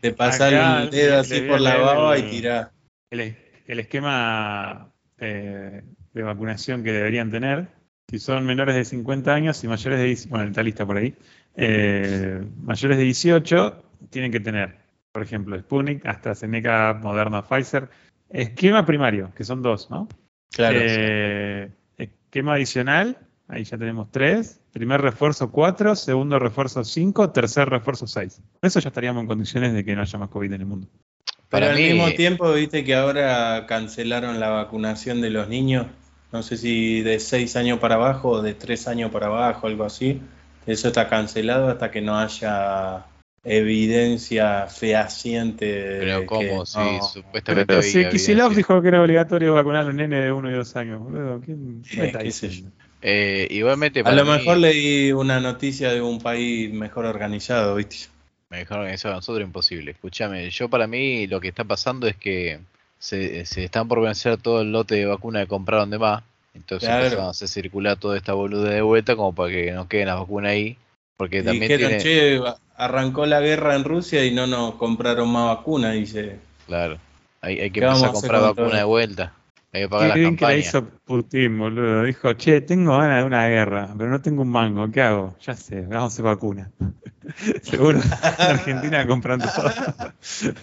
Te pasar Acá el dedo así por la baba el- y tirar. El, el esquema eh, de vacunación que deberían tener, si son menores de 50 años y mayores de 10 bueno, está lista por ahí, eh, mayores de 18 tienen que tener, por ejemplo, Sputnik, AstraZeneca, Moderna, Pfizer. Esquema primario, que son dos, ¿no? Claro. Eh, esquema adicional, Ahí ya tenemos tres. Primer refuerzo 4, segundo refuerzo 5, tercer refuerzo 6. Eso ya estaríamos en condiciones de que no haya más COVID en el mundo. Pero Para al mí- mismo tiempo, viste que ahora cancelaron la vacunación de los niños. No sé si de 6 años para abajo o de 3 años para abajo, algo así. Eso está cancelado hasta que no haya evidencia fehaciente. de Pero que ¿cómo? Sí, no. supuestamente Pero si evidencia. dijo que era obligatorio vacunar a los nenes de 1 y 2 años, boludo. ¿Quién Eh, me está qué sé diciendo? Eh, igualmente A para lo mí, mejor leí una noticia de un país mejor organizado, ¿viste? mejor organizado nosotros imposible. Escúchame, yo para mí lo que está pasando es que se, se están por vencer todo el lote de vacuna que compraron de más. Entonces Claro. empezaron a hacer circular toda esta boluda de vuelta como para que no queden las vacunas ahí. Porque Y también dijeron, tiene... che, arrancó la guerra en Rusia y no nos compraron más vacunas, dice. Claro, hay, hay que ¿Qué vamos empezar a a comprar con vacuna todo? de vuelta. Hay que Qué pagar las bien que la campañas. hizo Putin, boludo. Dijo, che, tengo ganas de una guerra, pero no tengo un mango. ¿Qué hago? Ya sé, vamos a hacer vacuna. Seguro en Argentina compran todo.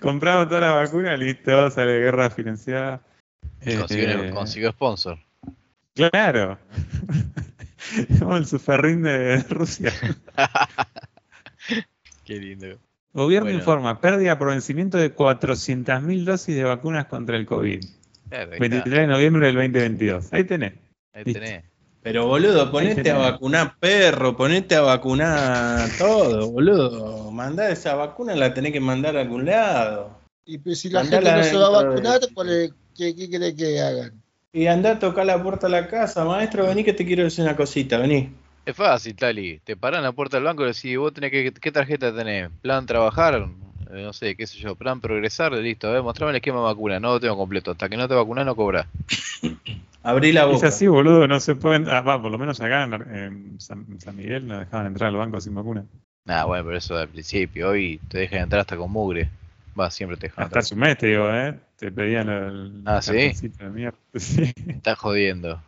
Compramos toda la vacuna, listo, sale guerra financiada. Consiguió, Eh, consiguió sponsor. Claro. Como el superrín de Rusia. Qué lindo. Gobierno Bueno. informa, pérdida por vencimiento de 400.000 dosis de vacunas contra el COVID. Claro, ahí, 23 está. de noviembre del 2022. Ahí tenés. Ahí listo. tenés. Pero boludo, ponete a vacunar perro, ponete a vacunar todo, boludo. Mandá esa vacuna, la tenés que mandar a algún lado. Y pues, si la Mandala gente no se va a de- vacunar, ¿cuál es- ¿qué, qué quiere que hagan? Y andá a tocar la puerta a la casa, maestro, vení que te quiero decir una cosita, vení. Es fácil, Tali. Te paran la puerta del banco y decís, vos tenés que, ¿qué tarjeta tenés? ¿Plan trabajar? Eh, no sé, qué sé yo, plan progresar, listo, a ver, mostrame el esquema de vacuna, no lo tengo completo. Hasta que no te vacunas no cobras. Abrí la Es boca. así, boludo, no se pueden. Ah, va, por lo menos acá en, en San, Miguel no dejaban entrar al banco sin vacuna. Nah, bueno, pero eso al principio, hoy te dejan entrar hasta con mugre. Va, siempre te dejan Hasta entrar. un mes, te digo, ¿eh? Te pedían el. Ah, ¿sí? de mierda. Sí. Estás jodiendo.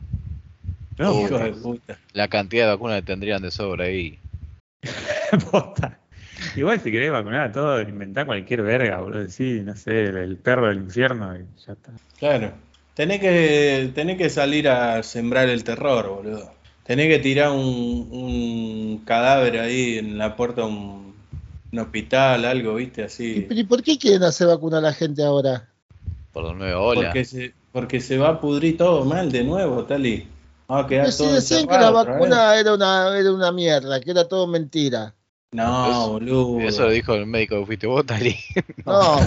No, Hijo de puta. La cantidad de vacunas que tendrían de sobra ahí. posta. Igual si querés vacunar a todo, inventá cualquier verga, boludo. Sí, no sé, el, el perro del infierno y ya está. Claro. Tenés que, tenés que salir a sembrar el terror, boludo. Tenés que tirar un, un cadáver ahí en la puerta de un, un hospital, algo, viste, ¿Y, así. pero ¿y por qué quieren hacer vacunar a la gente ahora? Por la nueva ola. Porque se, porque se va a pudrir todo mal de nuevo, Tali. Va a quedar Pero si todo decían que la vacuna era una, era una mierda, que era todo mentira. No, Eso- boludo. Eso lo dijo el médico que fuiste vos, Tali. No,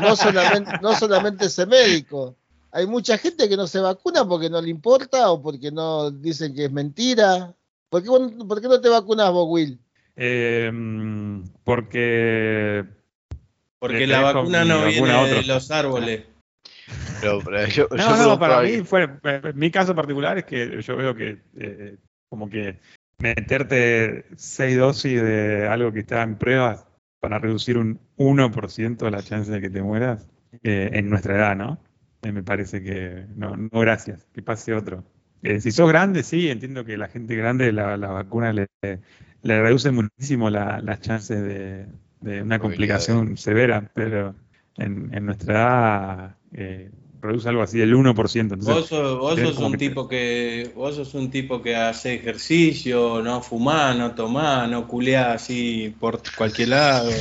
no solamente, no solamente ese médico. Hay mucha gente que no se vacuna porque no le importa o porque no dicen que es mentira. ¿Por qué, por qué no te vacunas vos, Will? Eh, porque. Porque la vacuna no vacuna viene a de los árboles. Pero, pero yo, yo No, no, para mí fue. Mi caso particular es que yo veo que. eh, como que meterte seis dosis de algo que está en pruebas para reducir un 1% la chance de que te mueras eh, en nuestra edad, ¿no? Eh, me parece que no, no gracias, que pase otro. Eh, si sos grande, sí, entiendo que la gente grande la, la vacuna le, le reduce muchísimo la- las chances de, de una complicación severa, pero en, en nuestra edad eh, reduce algo así del 1%. Entonces, Vos sos, vos un que tipo que vos sos un tipo que hace ejercicio, no fumás, no tomás, no culeás así por cualquier lado.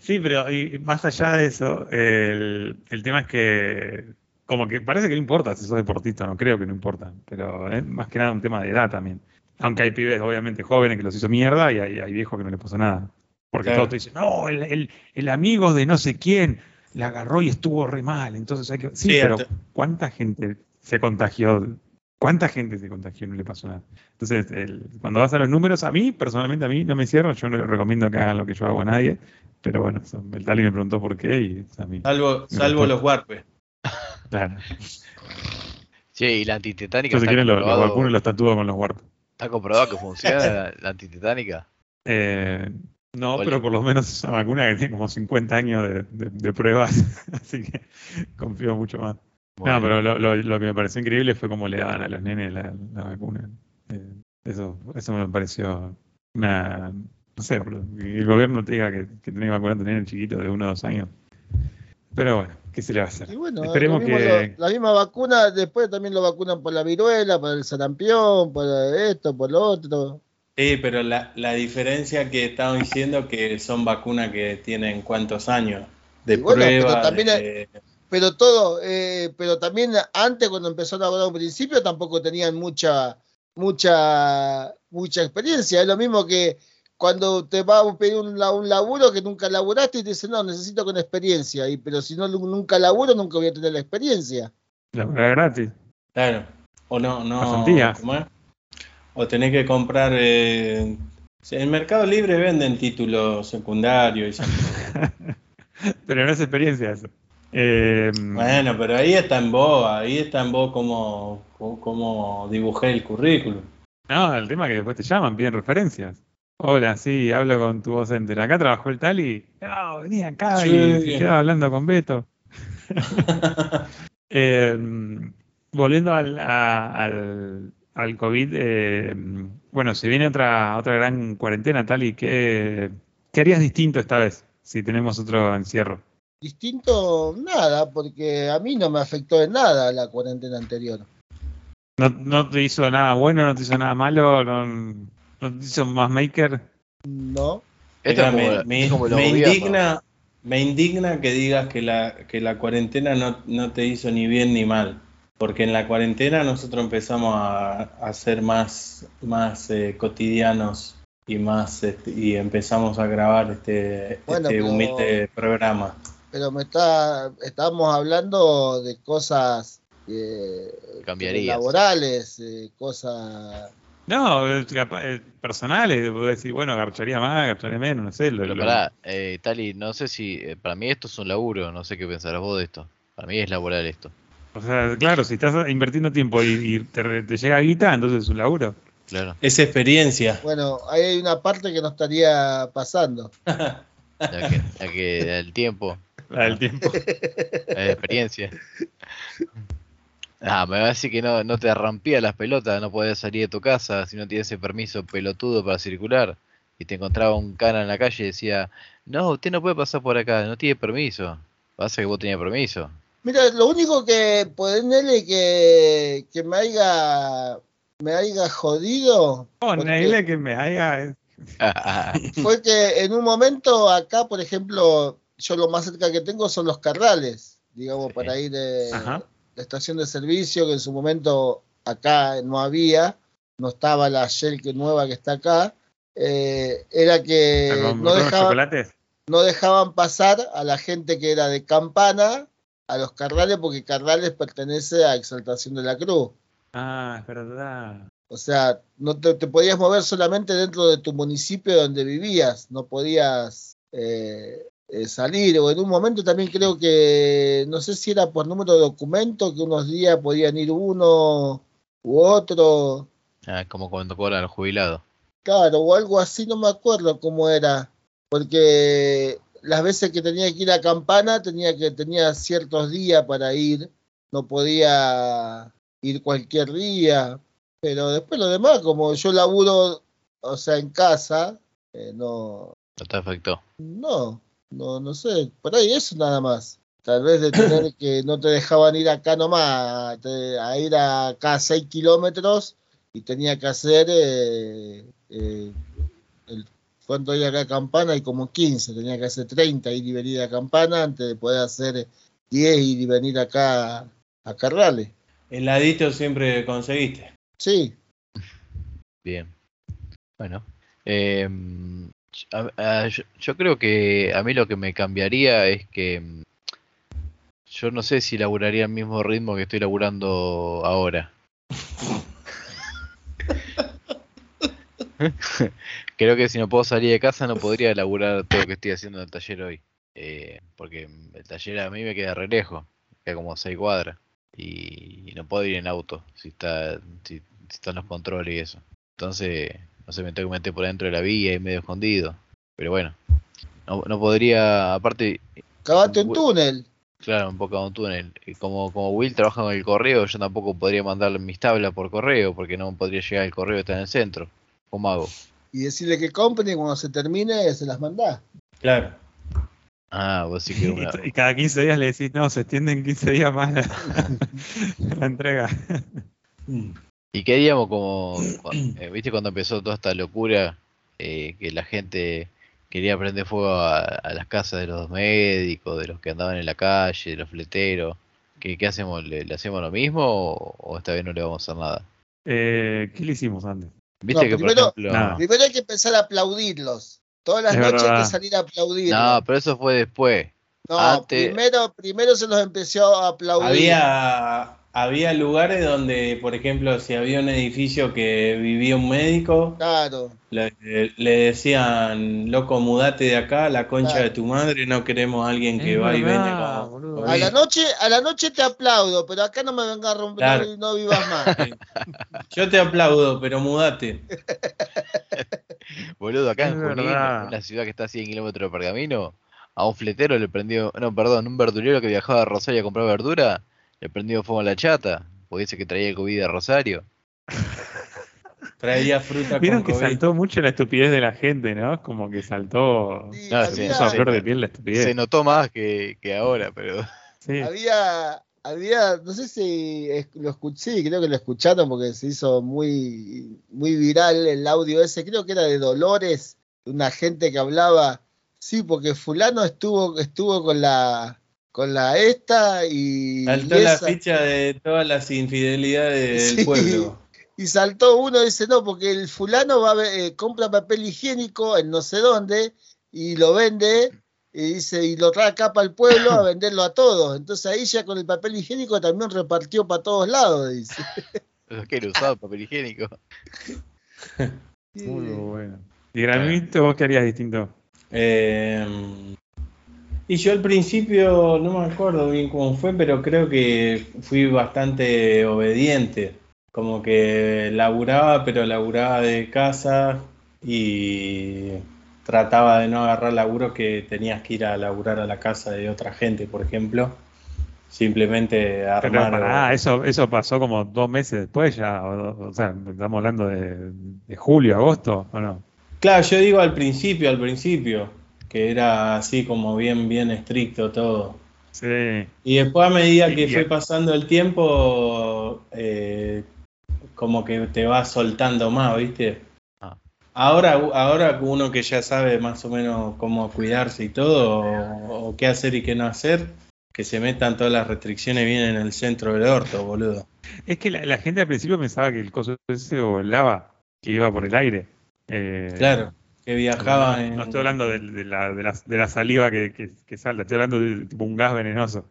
Sí, pero y más allá de eso, el, el tema es que como que parece que no importa si sos deportista, no creo que no importa, pero es más que nada un tema de edad también. Aunque hay pibes obviamente jóvenes que los hizo mierda y hay, hay viejos que no les pasó nada. Porque Claro. todos te dicen, no, el, el- el amigo de no sé quién la agarró y estuvo re mal, entonces hay que... Sí, Sí, pero ¿cuánta gente se contagió? ¿Cuánta gente se contagió y no le pasó nada? Entonces, el- cuando vas a los números, a mí, personalmente a mí no me cierro, yo no les recomiendo que hagan lo que yo hago a nadie, pero bueno, el Tali me preguntó por qué y a mí, Salvo, salvo los warpes. claro. Che, y la antitetánica Yo si quieren lo, lo vacuno y los tatúo con los warp. ¿Está comprobado que funciona la, la antitetánica? Eh, no, pero por lo menos es una vacuna que tiene como 50 años de, de- de pruebas, así que confío mucho más. Bueno, No, pero lo, lo- lo que me pareció increíble fue cómo le daban a los nenes la, la vacuna. Eh, eso, eso me pareció una. No sé, el gobierno te diga que, que tenés que vacunar a tu nene chiquito de uno o dos años. Pero bueno, ¿qué se le va a hacer? Y bueno, Esperemos que. lo- la misma vacuna, después también lo vacunan por la viruela, por el sarampión, por esto, por lo otro. Sí, pero la, la diferencia que estamos diciendo que son vacunas que tienen cuántos años de Y bueno, pero prueba. también de- Pero todo, eh, pero también antes cuando empezó a laburar al principio tampoco tenían mucha, mucha, mucha experiencia. Es lo mismo que cuando te va a pedir un, un laburo que nunca laburaste y te dicen, no, necesito con experiencia. Y, pero si no nunca laburo, nunca voy a tener la experiencia. La verdad gratis. Claro. O no, no. Pasantías. ¿cómo es? O tenés que comprar. eh, en Mercado Libre venden títulos secundarios. y Pero no es experiencia eso. Eh, bueno, pero ahí está en vos, ahí está en vos cómo, cómo, cómo dibujé el currículum. No, el tema es que después te llaman, piden referencias. Hola, sí, hablo con tu docente. Acá trabajó el tal y. No, vení acá Sí. y se quedaba hablando con Beto. Eh, volviendo al, a- al, al COVID, eh, bueno, se viene otra, otra gran cuarentena, tal y ¿qué, ¿qué harías distinto esta vez si tenemos otro encierro? Distinto, nada, porque a mí no me afectó en nada la cuarentena anterior. ¿No, no te hizo nada bueno, no te hizo nada malo, no, no te hizo más maker? No. Esto Mira, es como, me, es me- como indigna, me indigna que digas que la, que la cuarentena no, no te hizo ni bien ni mal. Porque en la cuarentena nosotros empezamos a, a ser más, más eh, cotidianos y más este, y empezamos a grabar este, Bueno, este pero- humilde programa. Pero me está, estábamos hablando de cosas eh, laborales, eh, cosas. No, personales, puedo decir, bueno, garcharía más, garcharía menos, no sé. lo- Pero lo- pará, eh, Tali, no sé si. eh, para mí esto es un laburo, no sé qué pensarás vos de esto. Para mí es laboral esto. O sea, claro, si estás invirtiendo tiempo y, y te, te llega guita, entonces es un laburo. Claro. Es experiencia. Bueno, ahí hay una parte que no estaría pasando. Ya que, ya que el tiempo, La del tiempo. la experiencia. Ah, me va a decir que no, no te rompía las pelotas, no podías salir de tu casa si no tienes ese permiso pelotudo para circular. Y te encontraba un cana en la calle y decía, no, usted no puede pasar por acá, no tiene permiso. Pasa que vos tenías permiso. Mira, lo único que ponerle que, que me haya me haya jodido Ponele que me haya. fue que en un momento acá, por ejemplo, yo lo más cerca que tengo son los carrales, digamos, Sí. para ir de Ajá. la estación de servicio, que en su momento acá no había, no estaba la Shell que nueva que está acá, eh, era que dejaban, no dejaban pasar a la gente que era de Campana a los carrales, porque Carrales pertenece a Exaltación de la Cruz. Ah, es verdad. O sea, no te, te podías mover solamente dentro de tu municipio donde vivías, no podías eh, eh, salir. O en un momento también creo que, no sé si era por número de documento, que unos días podían ir uno u otro, Ah, como cuando cobran los jubilados. claro, o algo así, no me acuerdo cómo era, porque las veces que tenía que ir a Campana tenía que tenía ciertos días para ir, no podía ir cualquier día, pero después lo demás, como yo laburo, o sea, en casa, eh, no, No te afectó. no, no, no sé, por ahí eso nada más. Tal vez de tener que no te dejaban ir acá nomás, te- a ir a acá 6 kilómetros y tenía que hacer, eh, eh, el, cuando ir acá a Campana hay como 15, tenía que hacer 30 ir y venir a Campana antes de poder hacer 10 ir y venir acá a Carrales. Heladito siempre conseguiste. Sí, Bien. Bueno. eh, a- a- yo, yo creo que a mí lo que me cambiaría es que mm, yo no sé si laburaría al mismo ritmo que estoy laburando ahora. Creo que si no puedo salir de casa no podría laburar todo lo que estoy haciendo en el taller hoy. Eh, porque el taller a mí me queda re lejos, queda como seis cuadras. Y, y no puedo ir en auto si está si, si están los controles y eso. Entonces, no sé, me tengo que meter por dentro de la vía y medio escondido. Pero bueno, no, no podría, aparte, cavate un túnel. claro, un poco un túnel. Como, como Will trabaja con el correo, yo tampoco podría mandar mis tablas por correo porque no podría llegar el correo está en el centro. ¿Cómo hago? Y decirle que compren y cuando se termine se las mandás. Claro. Ah, vos sí que Y, una... y cada 15 días le decís, no, se extienden 15 días más la, la entrega. Y queríamos como, cua- eh, viste cuando empezó toda esta locura, eh, que la gente quería prender fuego a, a las casas de los médicos, de los que andaban en la calle, de los fleteros. ¿Qué, qué hacemos? ¿Le, le hacemos lo mismo o, o esta vez no le vamos a hacer nada? Eh, ¿Qué le hicimos antes? Viste No, que por primero- ejemplo... Primero hay que empezar a aplaudirlos. Todas las Es noches hay que salir a aplaudirlos. No, pero eso fue después. No, antes- primero, primero se los empezó a aplaudir. Había, había lugares donde, por ejemplo, si había un edificio que vivía un médico, Claro. le, le decían, loco, mudate de acá, la concha Claro. de tu madre, no queremos a alguien que Es va y verdad, como A la bien". noche, a la noche te aplaudo, pero acá no me venga a romper, Claro. no, no vivas más. Yo te aplaudo, pero mudate. Boludo, acá Es en Junín, una ciudad que está a 100 kilómetros de Pergamino, a un fletero le prendió, no, perdón, un verdurero que viajaba a Rosario a comprar verdura, le prendió fuego a la chata, porque dice que traía COVID de Rosario. Traía fruta Vieron con que COVID. saltó mucho la estupidez de la gente, ¿no? Como que saltó. Sí, No, Se puso a flor de piel la estupidez. Se notó más que, que ahora, pero Sí. Había, había, no sé si es- lo escuché, sí, creo que lo escucharon porque se hizo muy, muy viral el audio ese, creo que era de Dolores, una gente que hablaba, sí, porque fulano estuvo, estuvo con la con la esta y, Saltó y la ficha de todas las infidelidades del pueblo. y saltó uno y dice, no, porque el fulano va a ver- eh, compra papel higiénico en no sé dónde y lo vende y dice, y lo trae acá para el pueblo a venderlo a todos. Entonces ahí ya con el papel higiénico también repartió para todos lados, dice. que era usado papel higiénico. Muy bueno. Y Gramito, ¿vos qué harías distinto? Eh, y yo al principio no me acuerdo bien cómo fue, pero creo que fui bastante obediente. Como que laburaba, pero laburaba de casa y trataba de no agarrar laburo que tenías que ir a laburar a la casa de otra gente, por ejemplo. Simplemente Pero armar. pará, eso, eso pasó como dos meses después ya. O, o sea, estamos hablando de, de julio, agosto, ¿o no? Claro, yo digo al principio, al principio, que era así como bien, bien estricto todo. Sí. Y después a medida que fue pasando el tiempo, eh, como que te va soltando más, ¿viste? Ah. Ahora, ahora uno que ya sabe más o menos cómo cuidarse y todo, o, o qué hacer y qué no hacer, que se metan todas las restricciones bien en el centro del orto, boludo. Es que la, la gente al principio pensaba que el coso ese volaba, que iba por el aire. Eh, Claro, que viajaba No, en... no estoy hablando de, de la, de, la, de la saliva que, que, que salta, estoy hablando de tipo un gas venenoso.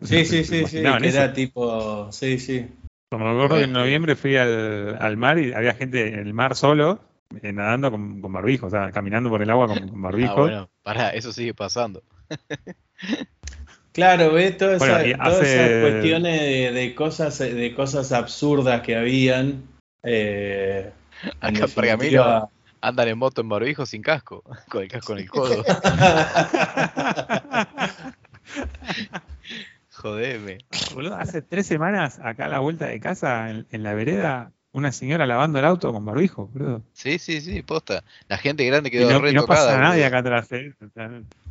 Sí, sí, ¿Se sí, sí, que era tipo... Sí, sí. Como me acuerdo que en Este- noviembre fui al, al mar y había gente en el mar solo, eh, nadando con, con barbijo, o sea, caminando por el agua con, con barbijo. Ah, bueno, pará, eso sigue pasando. Claro, ves todas Bueno, esas, todas cuestiones de, de cosas de cosas absurdas que habían. eh, Acá en definitiva- Pergamino andan en moto en barbijo sin casco, con el casco en el codo. Jodeme. Boludo, hace tres semanas, acá a la vuelta de casa, en, en la vereda, una señora lavando el auto con barbijo, boludo. Sí, sí, sí, posta. La gente grande Y quedó no, re y no pasa tocada, nadie acá atrás, ¿eh?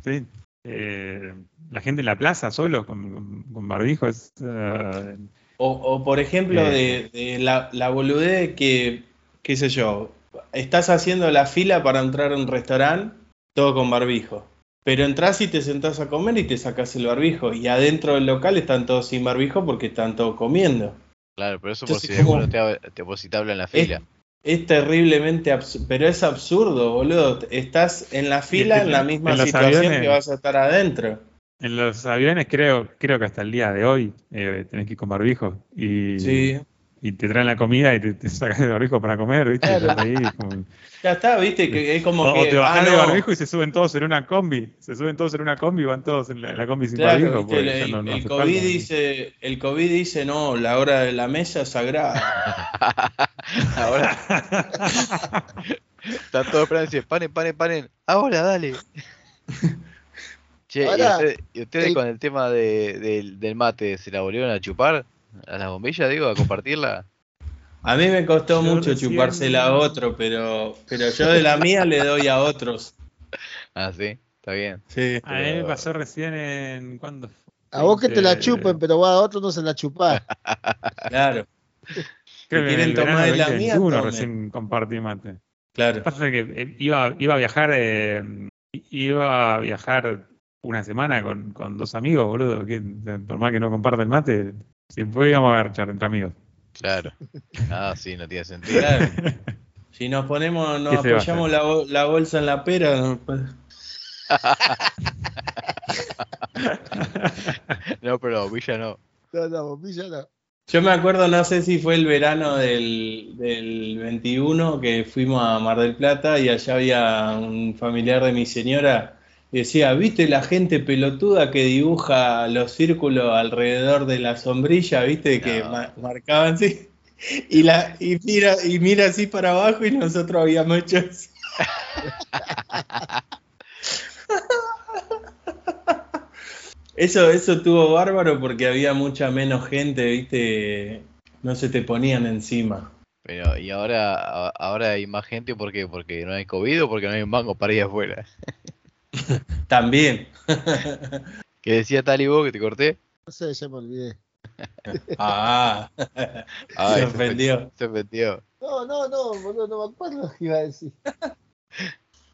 Sí. Eh, la gente en la plaza solo con, con, con barbijo es... eh, O, o, por ejemplo, Eh. de, de la, la boludez que, qué sé yo, estás haciendo la fila para entrar a un restaurante, todo con barbijo. Pero entras y te sentás a comer y te sacas el barbijo. Y adentro del local están todos sin barbijo porque están todos comiendo. Claro, pero eso por Entonces, si te, hab- te, por si te habla en la fila. Es terriblemente absurdo, pero es absurdo, boludo. Estás en la fila en la misma en situación aviones- que vas a estar adentro. En los aviones creo, creo que hasta el día de hoy eh, tenés que ir con barbijo y, Sí. Y te traen la comida y te, te sacas el barbijo para comer, ¿viste? Claro. Estás ahí como- Ya está, viste, que es como o, que. te bajás ah, de no, barbijo y se suben todos en una combi, se suben todos en una combi y van todos en la, en la combi sin Claro, barbijo. viste, el, no- no el COVID falta. dice, el COVID dice, no, la hora de la mesa es sagrada. Ahora esperando y dicen, paren, paren, paren. Ahora, dale. Che, ¿y Ahora, ustedes, y ustedes el- con el tema de- del mate, ¿se la volvieron a chupar? ¿A las bombillas, digo, a compartirla? A mí me costó Yo mucho recién- chupársela a otro, pero, pero yo de la mía le doy a otros. Ah, sí. Está bien. Sí. A mí me pasó recién en. ¿Cuándo? fue? A vos que te la Eh, chupen, pero vos a otro no se la chupás. Claro, Creo que en quieren tomar de la mía, 2021 tomen. recién compartí mate. Lo claro. que pasa es que eh, iba, iba a viajar, eh, iba a viajar una semana con, con dos amigos, boludo, que por más que no comparten mate, siempre íbamos a garchar entre amigos. Claro. Ah, sí, no tiene sentido. claro. Si nos ponemos, nos ¿Qué se va a apoyamos la, bol- la bolsa en la pera, no, pues, No, pero Villa no. No, no, bombilla no. Yo me acuerdo, no sé si fue el verano del, del 21 que fuimos a Mar del Plata y allá había un familiar de mi señora y decía, ¿viste la gente pelotuda que dibuja los círculos alrededor de la sombrilla? ¿Viste? Que ma- marcaban así. Y, la, y, mira, y mira así para abajo y nosotros habíamos hecho así. Eso, eso estuvo bárbaro porque había mucha menos gente, ¿viste? No se te ponían encima. Pero, ¿y ahora, ahora hay más gente? ¿Por qué? ¿Porque no hay COVID o porque no hay un banco para ir afuera? También. ¿Qué decía Talibo que te corté? No sé, ya me olvidé. Ah, Ay, se ofendió. Se ofendió. No, no, no, boludo, no me acuerdo qué iba a decir.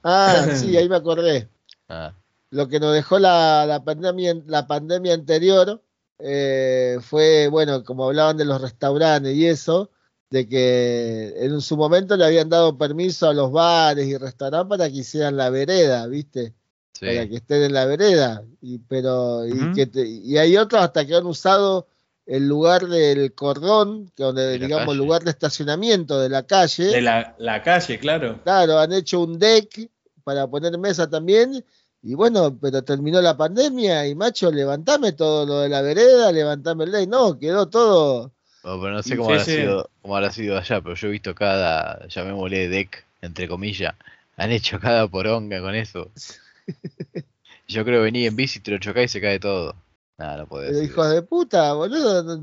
Ah, sí, ahí me acordé. Ah, Lo que nos dejó la, la pandemia, la pandemia anterior eh, fue, bueno, como hablaban de los restaurantes y eso, de que en su momento le habían dado permiso a los bares y restaurantes para que hicieran la vereda, ¿viste? Sí. para que estén en la vereda. Y, pero, y, que te- y hay otros hasta que han usado el lugar del cordón, que donde, digamos, el calle. lugar de estacionamiento de la calle. De la, la calle, claro. Claro, han hecho un deck para poner mesa también. Y bueno, pero terminó la pandemia y macho, levantame todo lo de la vereda, levantame el deck. No, quedó todo. Oh, pero no sé cómo habrá, ese- sido, cómo habrá sido allá, pero yo he visto cada, llamémosle deck, entre comillas, han hecho cada poronga con eso. Yo creo que venía en bici, te lo chocás y se cae todo. Nada, no Pero ser. hijos de puta, boludo.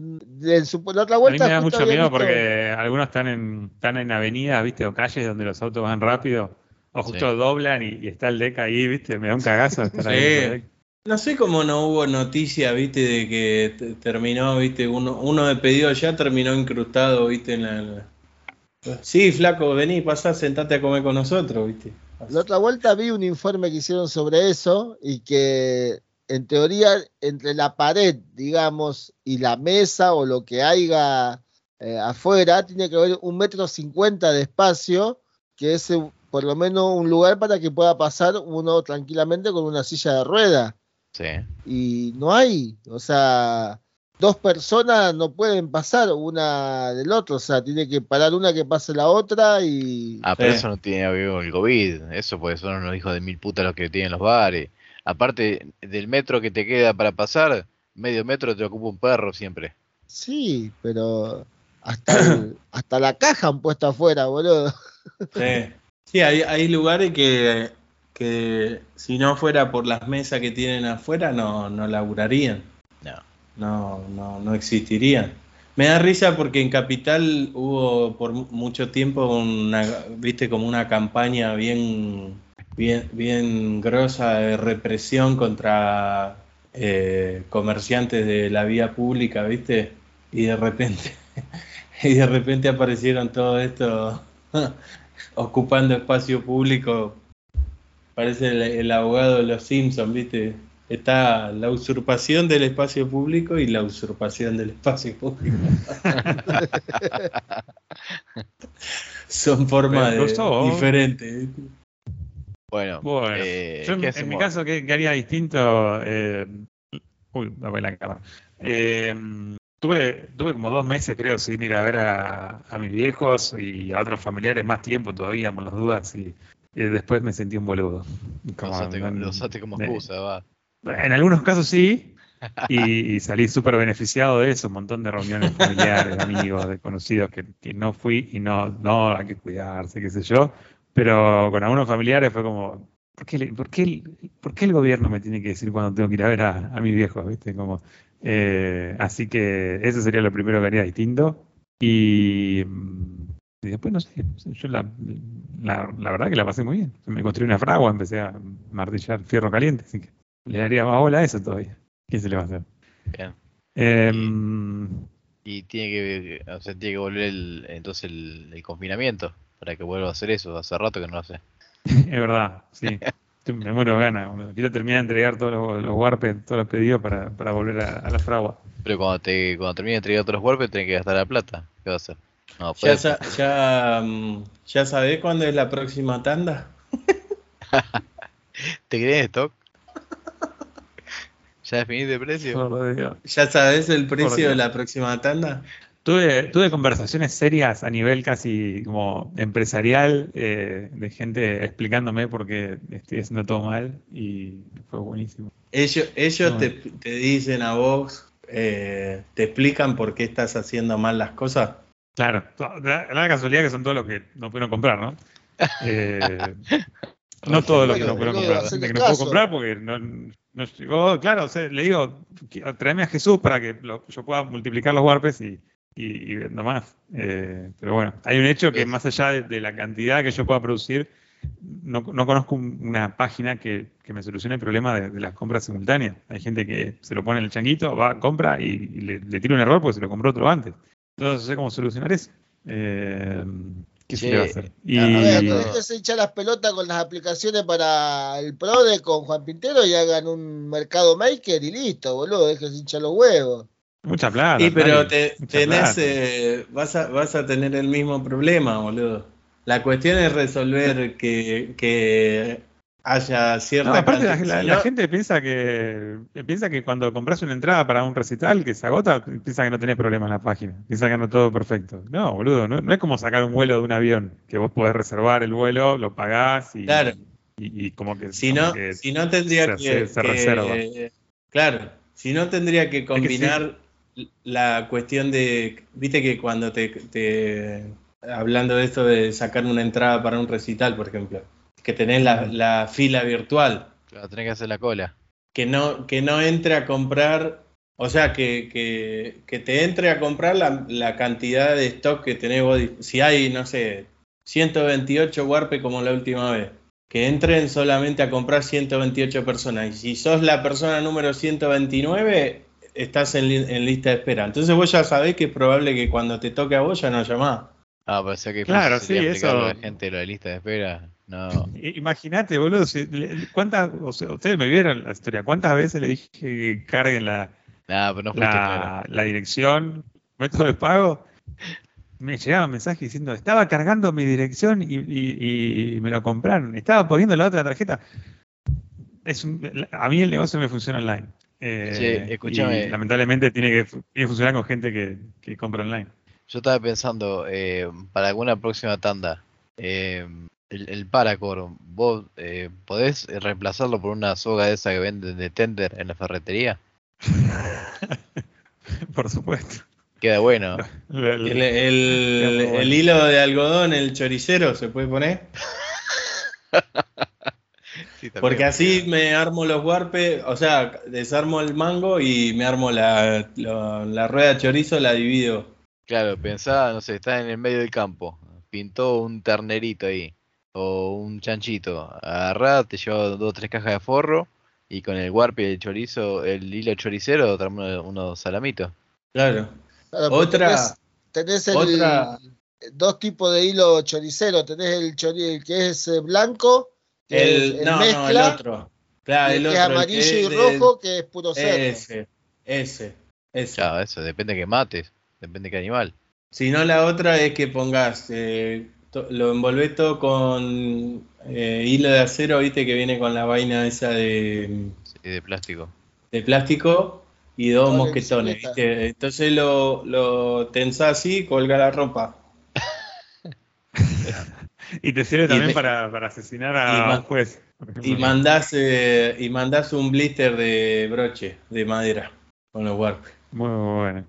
En su, la otra A mí vuelta me da mucho miedo visto- porque algunos están en, están en avenidas, ¿viste? O calles donde los autos van rápido, o justo Sí. doblan y, y está el deck ahí, ¿viste? Me da un cagazo estar. Sí. No sé cómo no hubo noticia, viste, de que te- terminó, viste, uno, uno de pedido ya terminó incrustado, viste, en la... la- Sí, flaco, vení, pasá, sentate a comer con nosotros, viste. La otra vuelta vi un informe que hicieron sobre eso y que en teoría entre la pared, digamos, y la mesa o lo que haya eh, afuera, tiene que haber un metro cincuenta de espacio, que es eh, por lo menos un lugar para que pueda pasar uno tranquilamente con una silla de rueda. Sí. Y no hay, o sea, dos personas no pueden pasar una del otro, o sea, tiene que parar una que pase la otra y... Ah, pero Sí. eso no tiene que ver con el COVID. Eso pues son unos hijos de mil putas los que tienen los bares. Aparte del metro que te queda para pasar, medio metro te ocupa un perro siempre. Sí, pero hasta, el- hasta la caja han puesto afuera, boludo. Sí, Sí, hay, hay lugares que, que si no fuera por las mesas que tienen afuera no, no laburarían, No. No, no, no existirían. Me da risa porque en Capital hubo por mu- mucho tiempo una, viste, como una campaña bien, bien, bien grosa de represión contra eh, comerciantes de la vía pública, viste, y de repente, y de repente aparecieron todo esto ocupando espacio público. Parece el, el abogado de los Simpsons, ¿viste? Está la usurpación del espacio público y la usurpación del espacio público. Son formas diferentes. Bueno, Bueno, eh, Yo en, ¿qué en mi caso, ¿qué, qué haría distinto? Eh, uy, me voy la cámara. Eh, tuve, tuve como dos meses, creo, sin ir a ver a, a mis viejos y a otros familiares más tiempo todavía, por las dudas, y, y después me sentí un boludo. Lo Como, usaste, como- no- lo usaste como excusa, va. En algunos casos sí, y, salí súper beneficiado de eso, un montón de reuniones familiares, amigos, de conocidos que, no fui y no, no, hay que cuidarse, qué sé yo, pero con algunos familiares fue como, ¿por qué, por qué, por qué el gobierno me tiene que decir cuando tengo que ir a ver a, mis viejos, viste? Como, eh, así que eso sería lo primero que haría distinto. Y mm, después, no sé, yo la, la verdad que la pasé muy bien. Me construí una fragua, empecé a martillar fierro caliente, así que le daría más bola a eso todavía. ¿Qué se le va a hacer? Bien. Em, Y tiene que, o sea, tiene que volver el, entonces el, el confinamiento para que vuelva a hacer eso. Hace rato que no lo hace. es verdad, sí. Me muero de ganas. Quiero terminar de entregar todos los, los warpes, todos los pedidos para, para volver a, a la fragua. Pero cuando te cuando termine de entregar todos los golpes, tenés que gastar la plata. ¿Qué va a hacer? No, ¿Ya, sa- ya, mm, ¿Ya sabés cuándo es la próxima tanda? ¿Te querés stock? ¿Ya definiste el precio? Por Dios. ¿Ya sabés el precio de la próxima tanda? Tuve, tuve conversaciones serias a nivel casi como empresarial, eh, de gente explicándome por qué estoy haciendo todo mal y fue buenísimo. Ellos, ellos No. te, te dicen a vos, eh, te explican por qué estás haciendo mal las cosas. Claro, la, la casualidad que son todos los que no pudieron comprar, ¿no? Eh, no todos los que no boludo, comprar, que no caso. comprar porque no, no llegó, claro, o sea, le digo, tráeme a Jesús para que lo- yo pueda multiplicar los warpes y, y, y vendo más. Eh, pero bueno, hay un hecho que más allá de, de la cantidad que yo pueda producir, no, no conozco un- una página que, que me solucione el problema de, de las compras simultáneas. Hay gente que se lo pone en el changuito, va, compra y, y le, le tira un error porque se lo compró otro antes. Entonces no sé cómo solucionar eso. Eh, ¿Qué se le va a hacer? Y, a- ver, déjense hinchar las pelotas con las aplicaciones para el PRODE con Juan Pintero y hagan un mercado maker y listo, boludo, déjense hinchar los huevos. mucha plata. Y pero te, tenés, plata. eh, vas, a, vas a tener el mismo problema, boludo. La cuestión es resolver que, que haya cierta No, aparte la, cantidad. la- si la no- gente piensa que piensa que cuando compras una entrada para un recital que se agota, piensa que no tenés problemas en la página, piensa que anda todo perfecto. No, boludo, no, no es como sacar un vuelo de un avión, que vos podés reservar el vuelo, lo pagás y, Claro. y, y como que, Si como no, que si no tendría se- que, se- se que- reserva. Claro, si no tendría que sí. combinar la cuestión de, viste que cuando te, te- hablando de esto de sacar una entrada para un recital, por ejemplo, que tenés la, la fila virtual, Claro, tenés que hacer la cola. que no, que no entre a comprar, o sea, que, que, que te entre a comprar la, la cantidad de stock que tenés vos. Si hay, no sé, 128 Warpe como la última vez, que entren solamente a comprar 128 personas. Y si sos la persona número 129, estás en, en lista de espera. Entonces vos ya sabés que es probable que cuando te toque a vos ya no llamás. Ah, pero sea que Claro, sí, explicarle a eso- la gente lo de lista de espera. No. Imagínate, boludo, si- ¿cuántas, o sea, ustedes me vieron la historia, ¿cuántas veces le dije que carguen la, Nada, pero no fuiste claro. la, dirección, método de pago, me llegaba un mensaje diciendo, estaba cargando mi dirección y, y- y me lo compraron, estaba poniendo la otra tarjeta. Es un- a mí el negocio me funciona online. Eh, Che, escúchame. lamentablemente tiene que, tiene que funcionar con gente que, que compra online. Yo estaba pensando, eh, para alguna próxima tanda, eh, el, el Paracord, ¿vos eh, podés reemplazarlo por una soga de esa que venden de tender en la ferretería? Por supuesto. Queda bueno. El, hilo de algodón, el choricero, ¿se puede poner? Sí. Porque así me armo los warpes, o sea, desarmo el mango y me armo la, la, la rueda chorizo, la divido. Claro, pensá, no sé, está en el medio del campo, pintó un ternerito ahí, o un chanchito, agarrá, te lleva dos o tres cajas de forro, y con el warp y el chorizo, el hilo choricero, armó unos, salamitos. Claro. Claro, Otra- Tenés, tenés el, otra- dos tipos de hilo choricero. Tenés el, chori- el que es eh, blanco, que El, es el no, no, mezcla, el otro. Claro, el el que otro. es el amarillo que y rojo, que es puro cerdo. Ese, ese, ese. Claro, eso, depende de qué mates, depende de qué animal. Si no, la otra es que pongas, eh, lo envolvés todo con eh, hilo de acero, viste que viene con la vaina esa de, Sí, de plástico. de plástico y dos mosquetones. ¿viste? Entonces lo, lo tensás así, colga la ropa. y te sirve y también para, para asesinar y a ma- un juez. Y mandás, eh, y mandás un blister de broche, de madera, con los warpes. Muy bueno.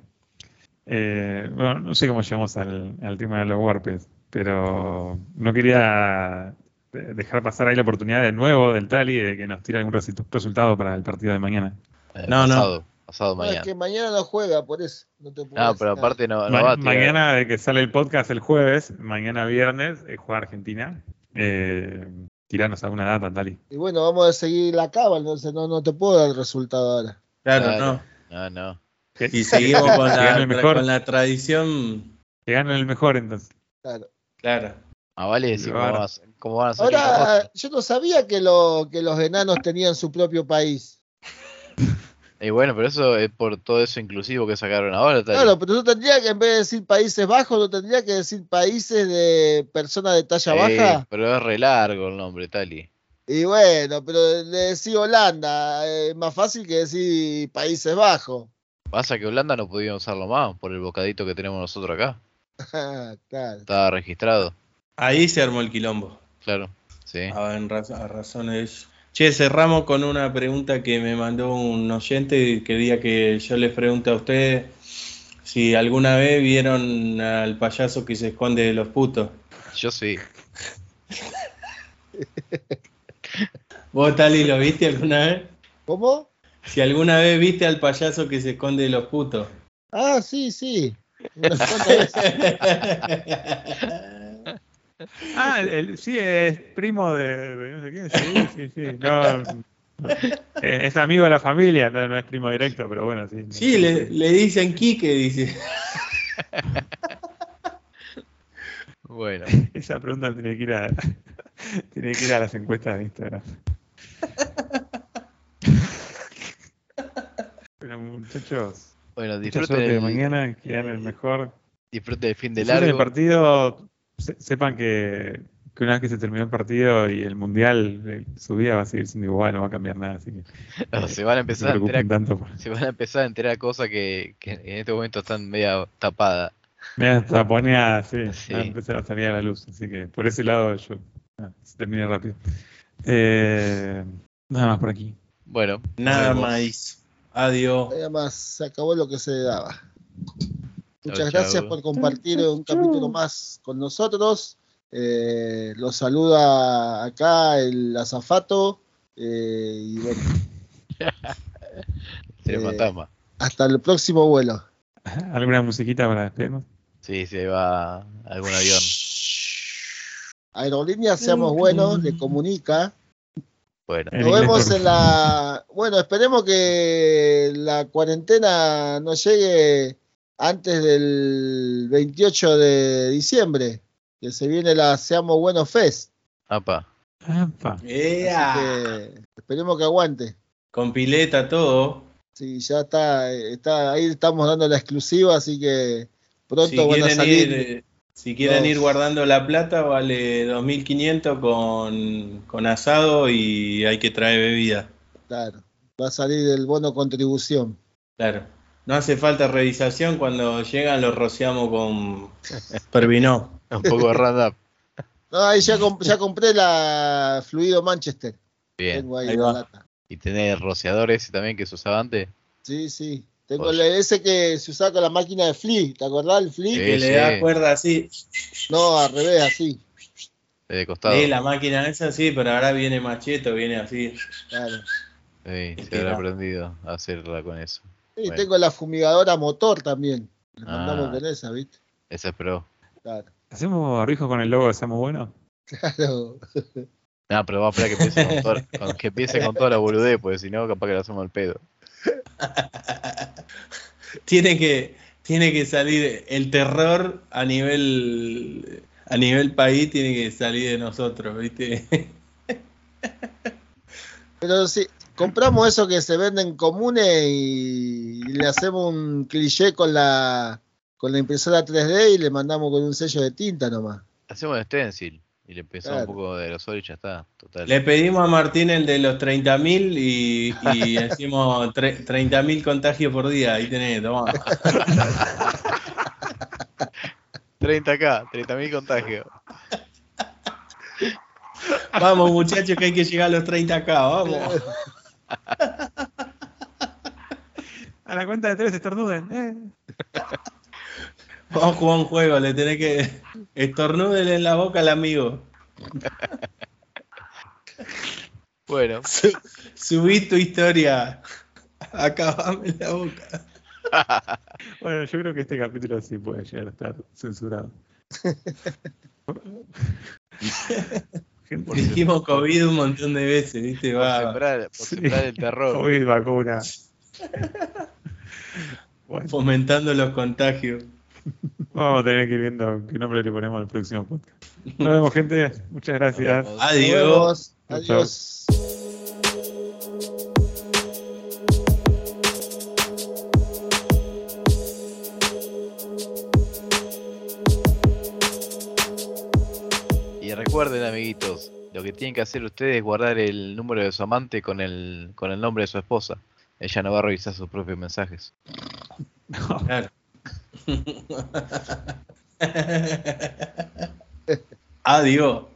Eh, bueno, no sé cómo llegamos al, al tema de los warpes, pero no quería de- dejar pasar ahí la oportunidad de nuevo del Tali de que nos tire algún resultado para el partido de mañana. Eh, No, no. pasado. Pasado No, es mañana. que mañana no juega, por eso. No, te puedo No, pero aparte no, no Ma- va a tirar. mañana de que sale el podcast el jueves, mañana viernes, eh, juega Argentina. Eh, tiranos alguna data, Tali. Y bueno, vamos a seguir la cava, entonces no, no te puedo dar el resultado ahora. Claro, Claro. no. No, no. Si seguimos con la, mejor. con la tradición, que gane el mejor entonces. Claro. Claro. Ah, vale decir cómo, van a- cómo van a Ahora, yo no sabía que, lo, que los enanos tenían su propio país. Y bueno, pero eso es por todo eso inclusivo que sacaron ahora. Tali. Claro, pero tú tendrías que en vez de decir Países Bajos, no tendría que decir países de personas de talla Eh, baja. pero es re largo el nombre, Tali. Y bueno, pero le decís Holanda, es más fácil que decir Países Bajos. Pasa que Holanda no podía usarlo más por el bocadito que tenemos nosotros acá. claro. Estaba registrado, Ahí se armó el quilombo. claro. Sí. A, en raz- a razones. Che, cerramos con una pregunta que me mandó un oyente y quería que yo les pregunte a ustedes si alguna vez vieron al payaso que se esconde de los putos. Yo sí. ¿Vos, Tali, lo viste alguna vez? ¿Cómo? Si alguna vez viste al payaso que se esconde de los putos. Ah, sí, sí. Ah, el- sí, es primo de, no sé quién. Sí, sí, sí. No, eh, es amigo de la familia, no, no es primo directo, pero bueno, sí. Sí, le, le dicen Quique, dice. Bueno, Esa pregunta tiene que ir a, tiene que ir a las encuestas de Instagram. Pero muchachos, bueno, disfruten el, mañana, que el mejor. disfruten el fin de Disfruten el largo. partido, se- sepan que, que una vez que se terminó el partido y el mundial, eh, su vida va a seguir siendo igual, no va a cambiar nada, así que no Se van a se empezar a enterar, preocupen tanto. por- se van a empezar a enterar cosas que, que en este momento están media tapadas. Me taponeada, sí, Sí. va a empezar a salir a la luz, así que por ese lado yo ah, se termina rápido. Eh, nada más por aquí. Bueno, Nada vemos. más. Adiós. Nada más, se acabó lo que se daba. Muchas Chau, gracias chau. por compartir un capítulo más con nosotros. Eh, los saluda acá el azafato. eh, y bueno, Sería Eh, fantasma. hasta el próximo vuelo. ¿Alguna musiquita para despedirnos? Sí, sí, ahí va algún avión. Aerolíneas, seamos buenos, le comunica. Bueno, En Nos vemos en la. Bueno, esperemos que la cuarentena no llegue antes del 28 de diciembre, que se viene la Seamos Buenos Fest. apa. Apa. Que esperemos que aguante. Con pileta todo. Sí, ya está, está, ahí estamos dando la exclusiva, así que pronto Si van a salir. ir, eh, si quieren ir guardando la plata, vale 2.500 con, con asado y hay que traer bebida. Claro, va a salir el bono contribución. Claro. No hace falta revisación, cuando llegan los rociamos con Pervinó. Un poco de roundup. No, ahí ya, comp- ya compré la Fluido Manchester. Bien. Tengo ahí Ahí la va. lata. ¿Y tenés rociador ese también que se usaba antes? Sí, sí. Tengo Oye. ese que se usaba con la máquina de Flea, ¿te acordás el Flea? Sí. Que le da cuerda así. No, al revés, así. De costado. Sí, la máquina esa sí, pero ahora viene macheto, viene así. Claro. Sí, se Tira. habrá aprendido a hacerla con eso. Sí, Bueno. tengo la fumigadora motor también. Le mandamos Ah. con esa, ¿viste? Esa es pro. Claro. ¿Hacemos barbijo con el logo de Seamos Buenos? Claro. No, pero vamos a esperar que empiece con, toda- con- que empiece con toda la boludez, porque si no, capaz que le hacemos el pedo. Tiene que, tiene que salir el terror a nivel a nivel país tiene que salir de nosotros, ¿viste? Pero sí, compramos eso que se venden comunes y le hacemos un cliché con la con la impresora 3D y le mandamos con un sello de tinta nomás. Hacemos stencil y le Claro. un poco de aerosol y ya está. Total. Le pedimos a Martín el de los 30.000 y, y decimos tre- 30.000 contagios por día. Ahí tenés, tomá. 30k, 30.000 contagios. Vamos, muchachos, que hay que llegar a los 30k, vamos. A la cuenta de tres estornuden. Eh. Vamos a jugar un juego, le tenés que estornúdele en la boca al amigo. Bueno, Subí tu historia Acabame la boca. Bueno, yo creo que este capítulo sí puede llegar a estar censurado. Dijimos COVID un montón de veces, ¿viste? Por Va sembrar, por Sí. sembrar el terror. COVID, vacuna. Bueno, fomentando los contagios. Vamos a tener que ir viendo qué nombre le ponemos al próximo podcast. Nos vemos, gente. Muchas gracias. Adiós. Adiós. Y recuerden, amiguitos, lo que tienen que hacer ustedes es guardar el número de su amante con el, con el nombre de su esposa. Ella no va a revisar sus propios mensajes. Claro. Adiós.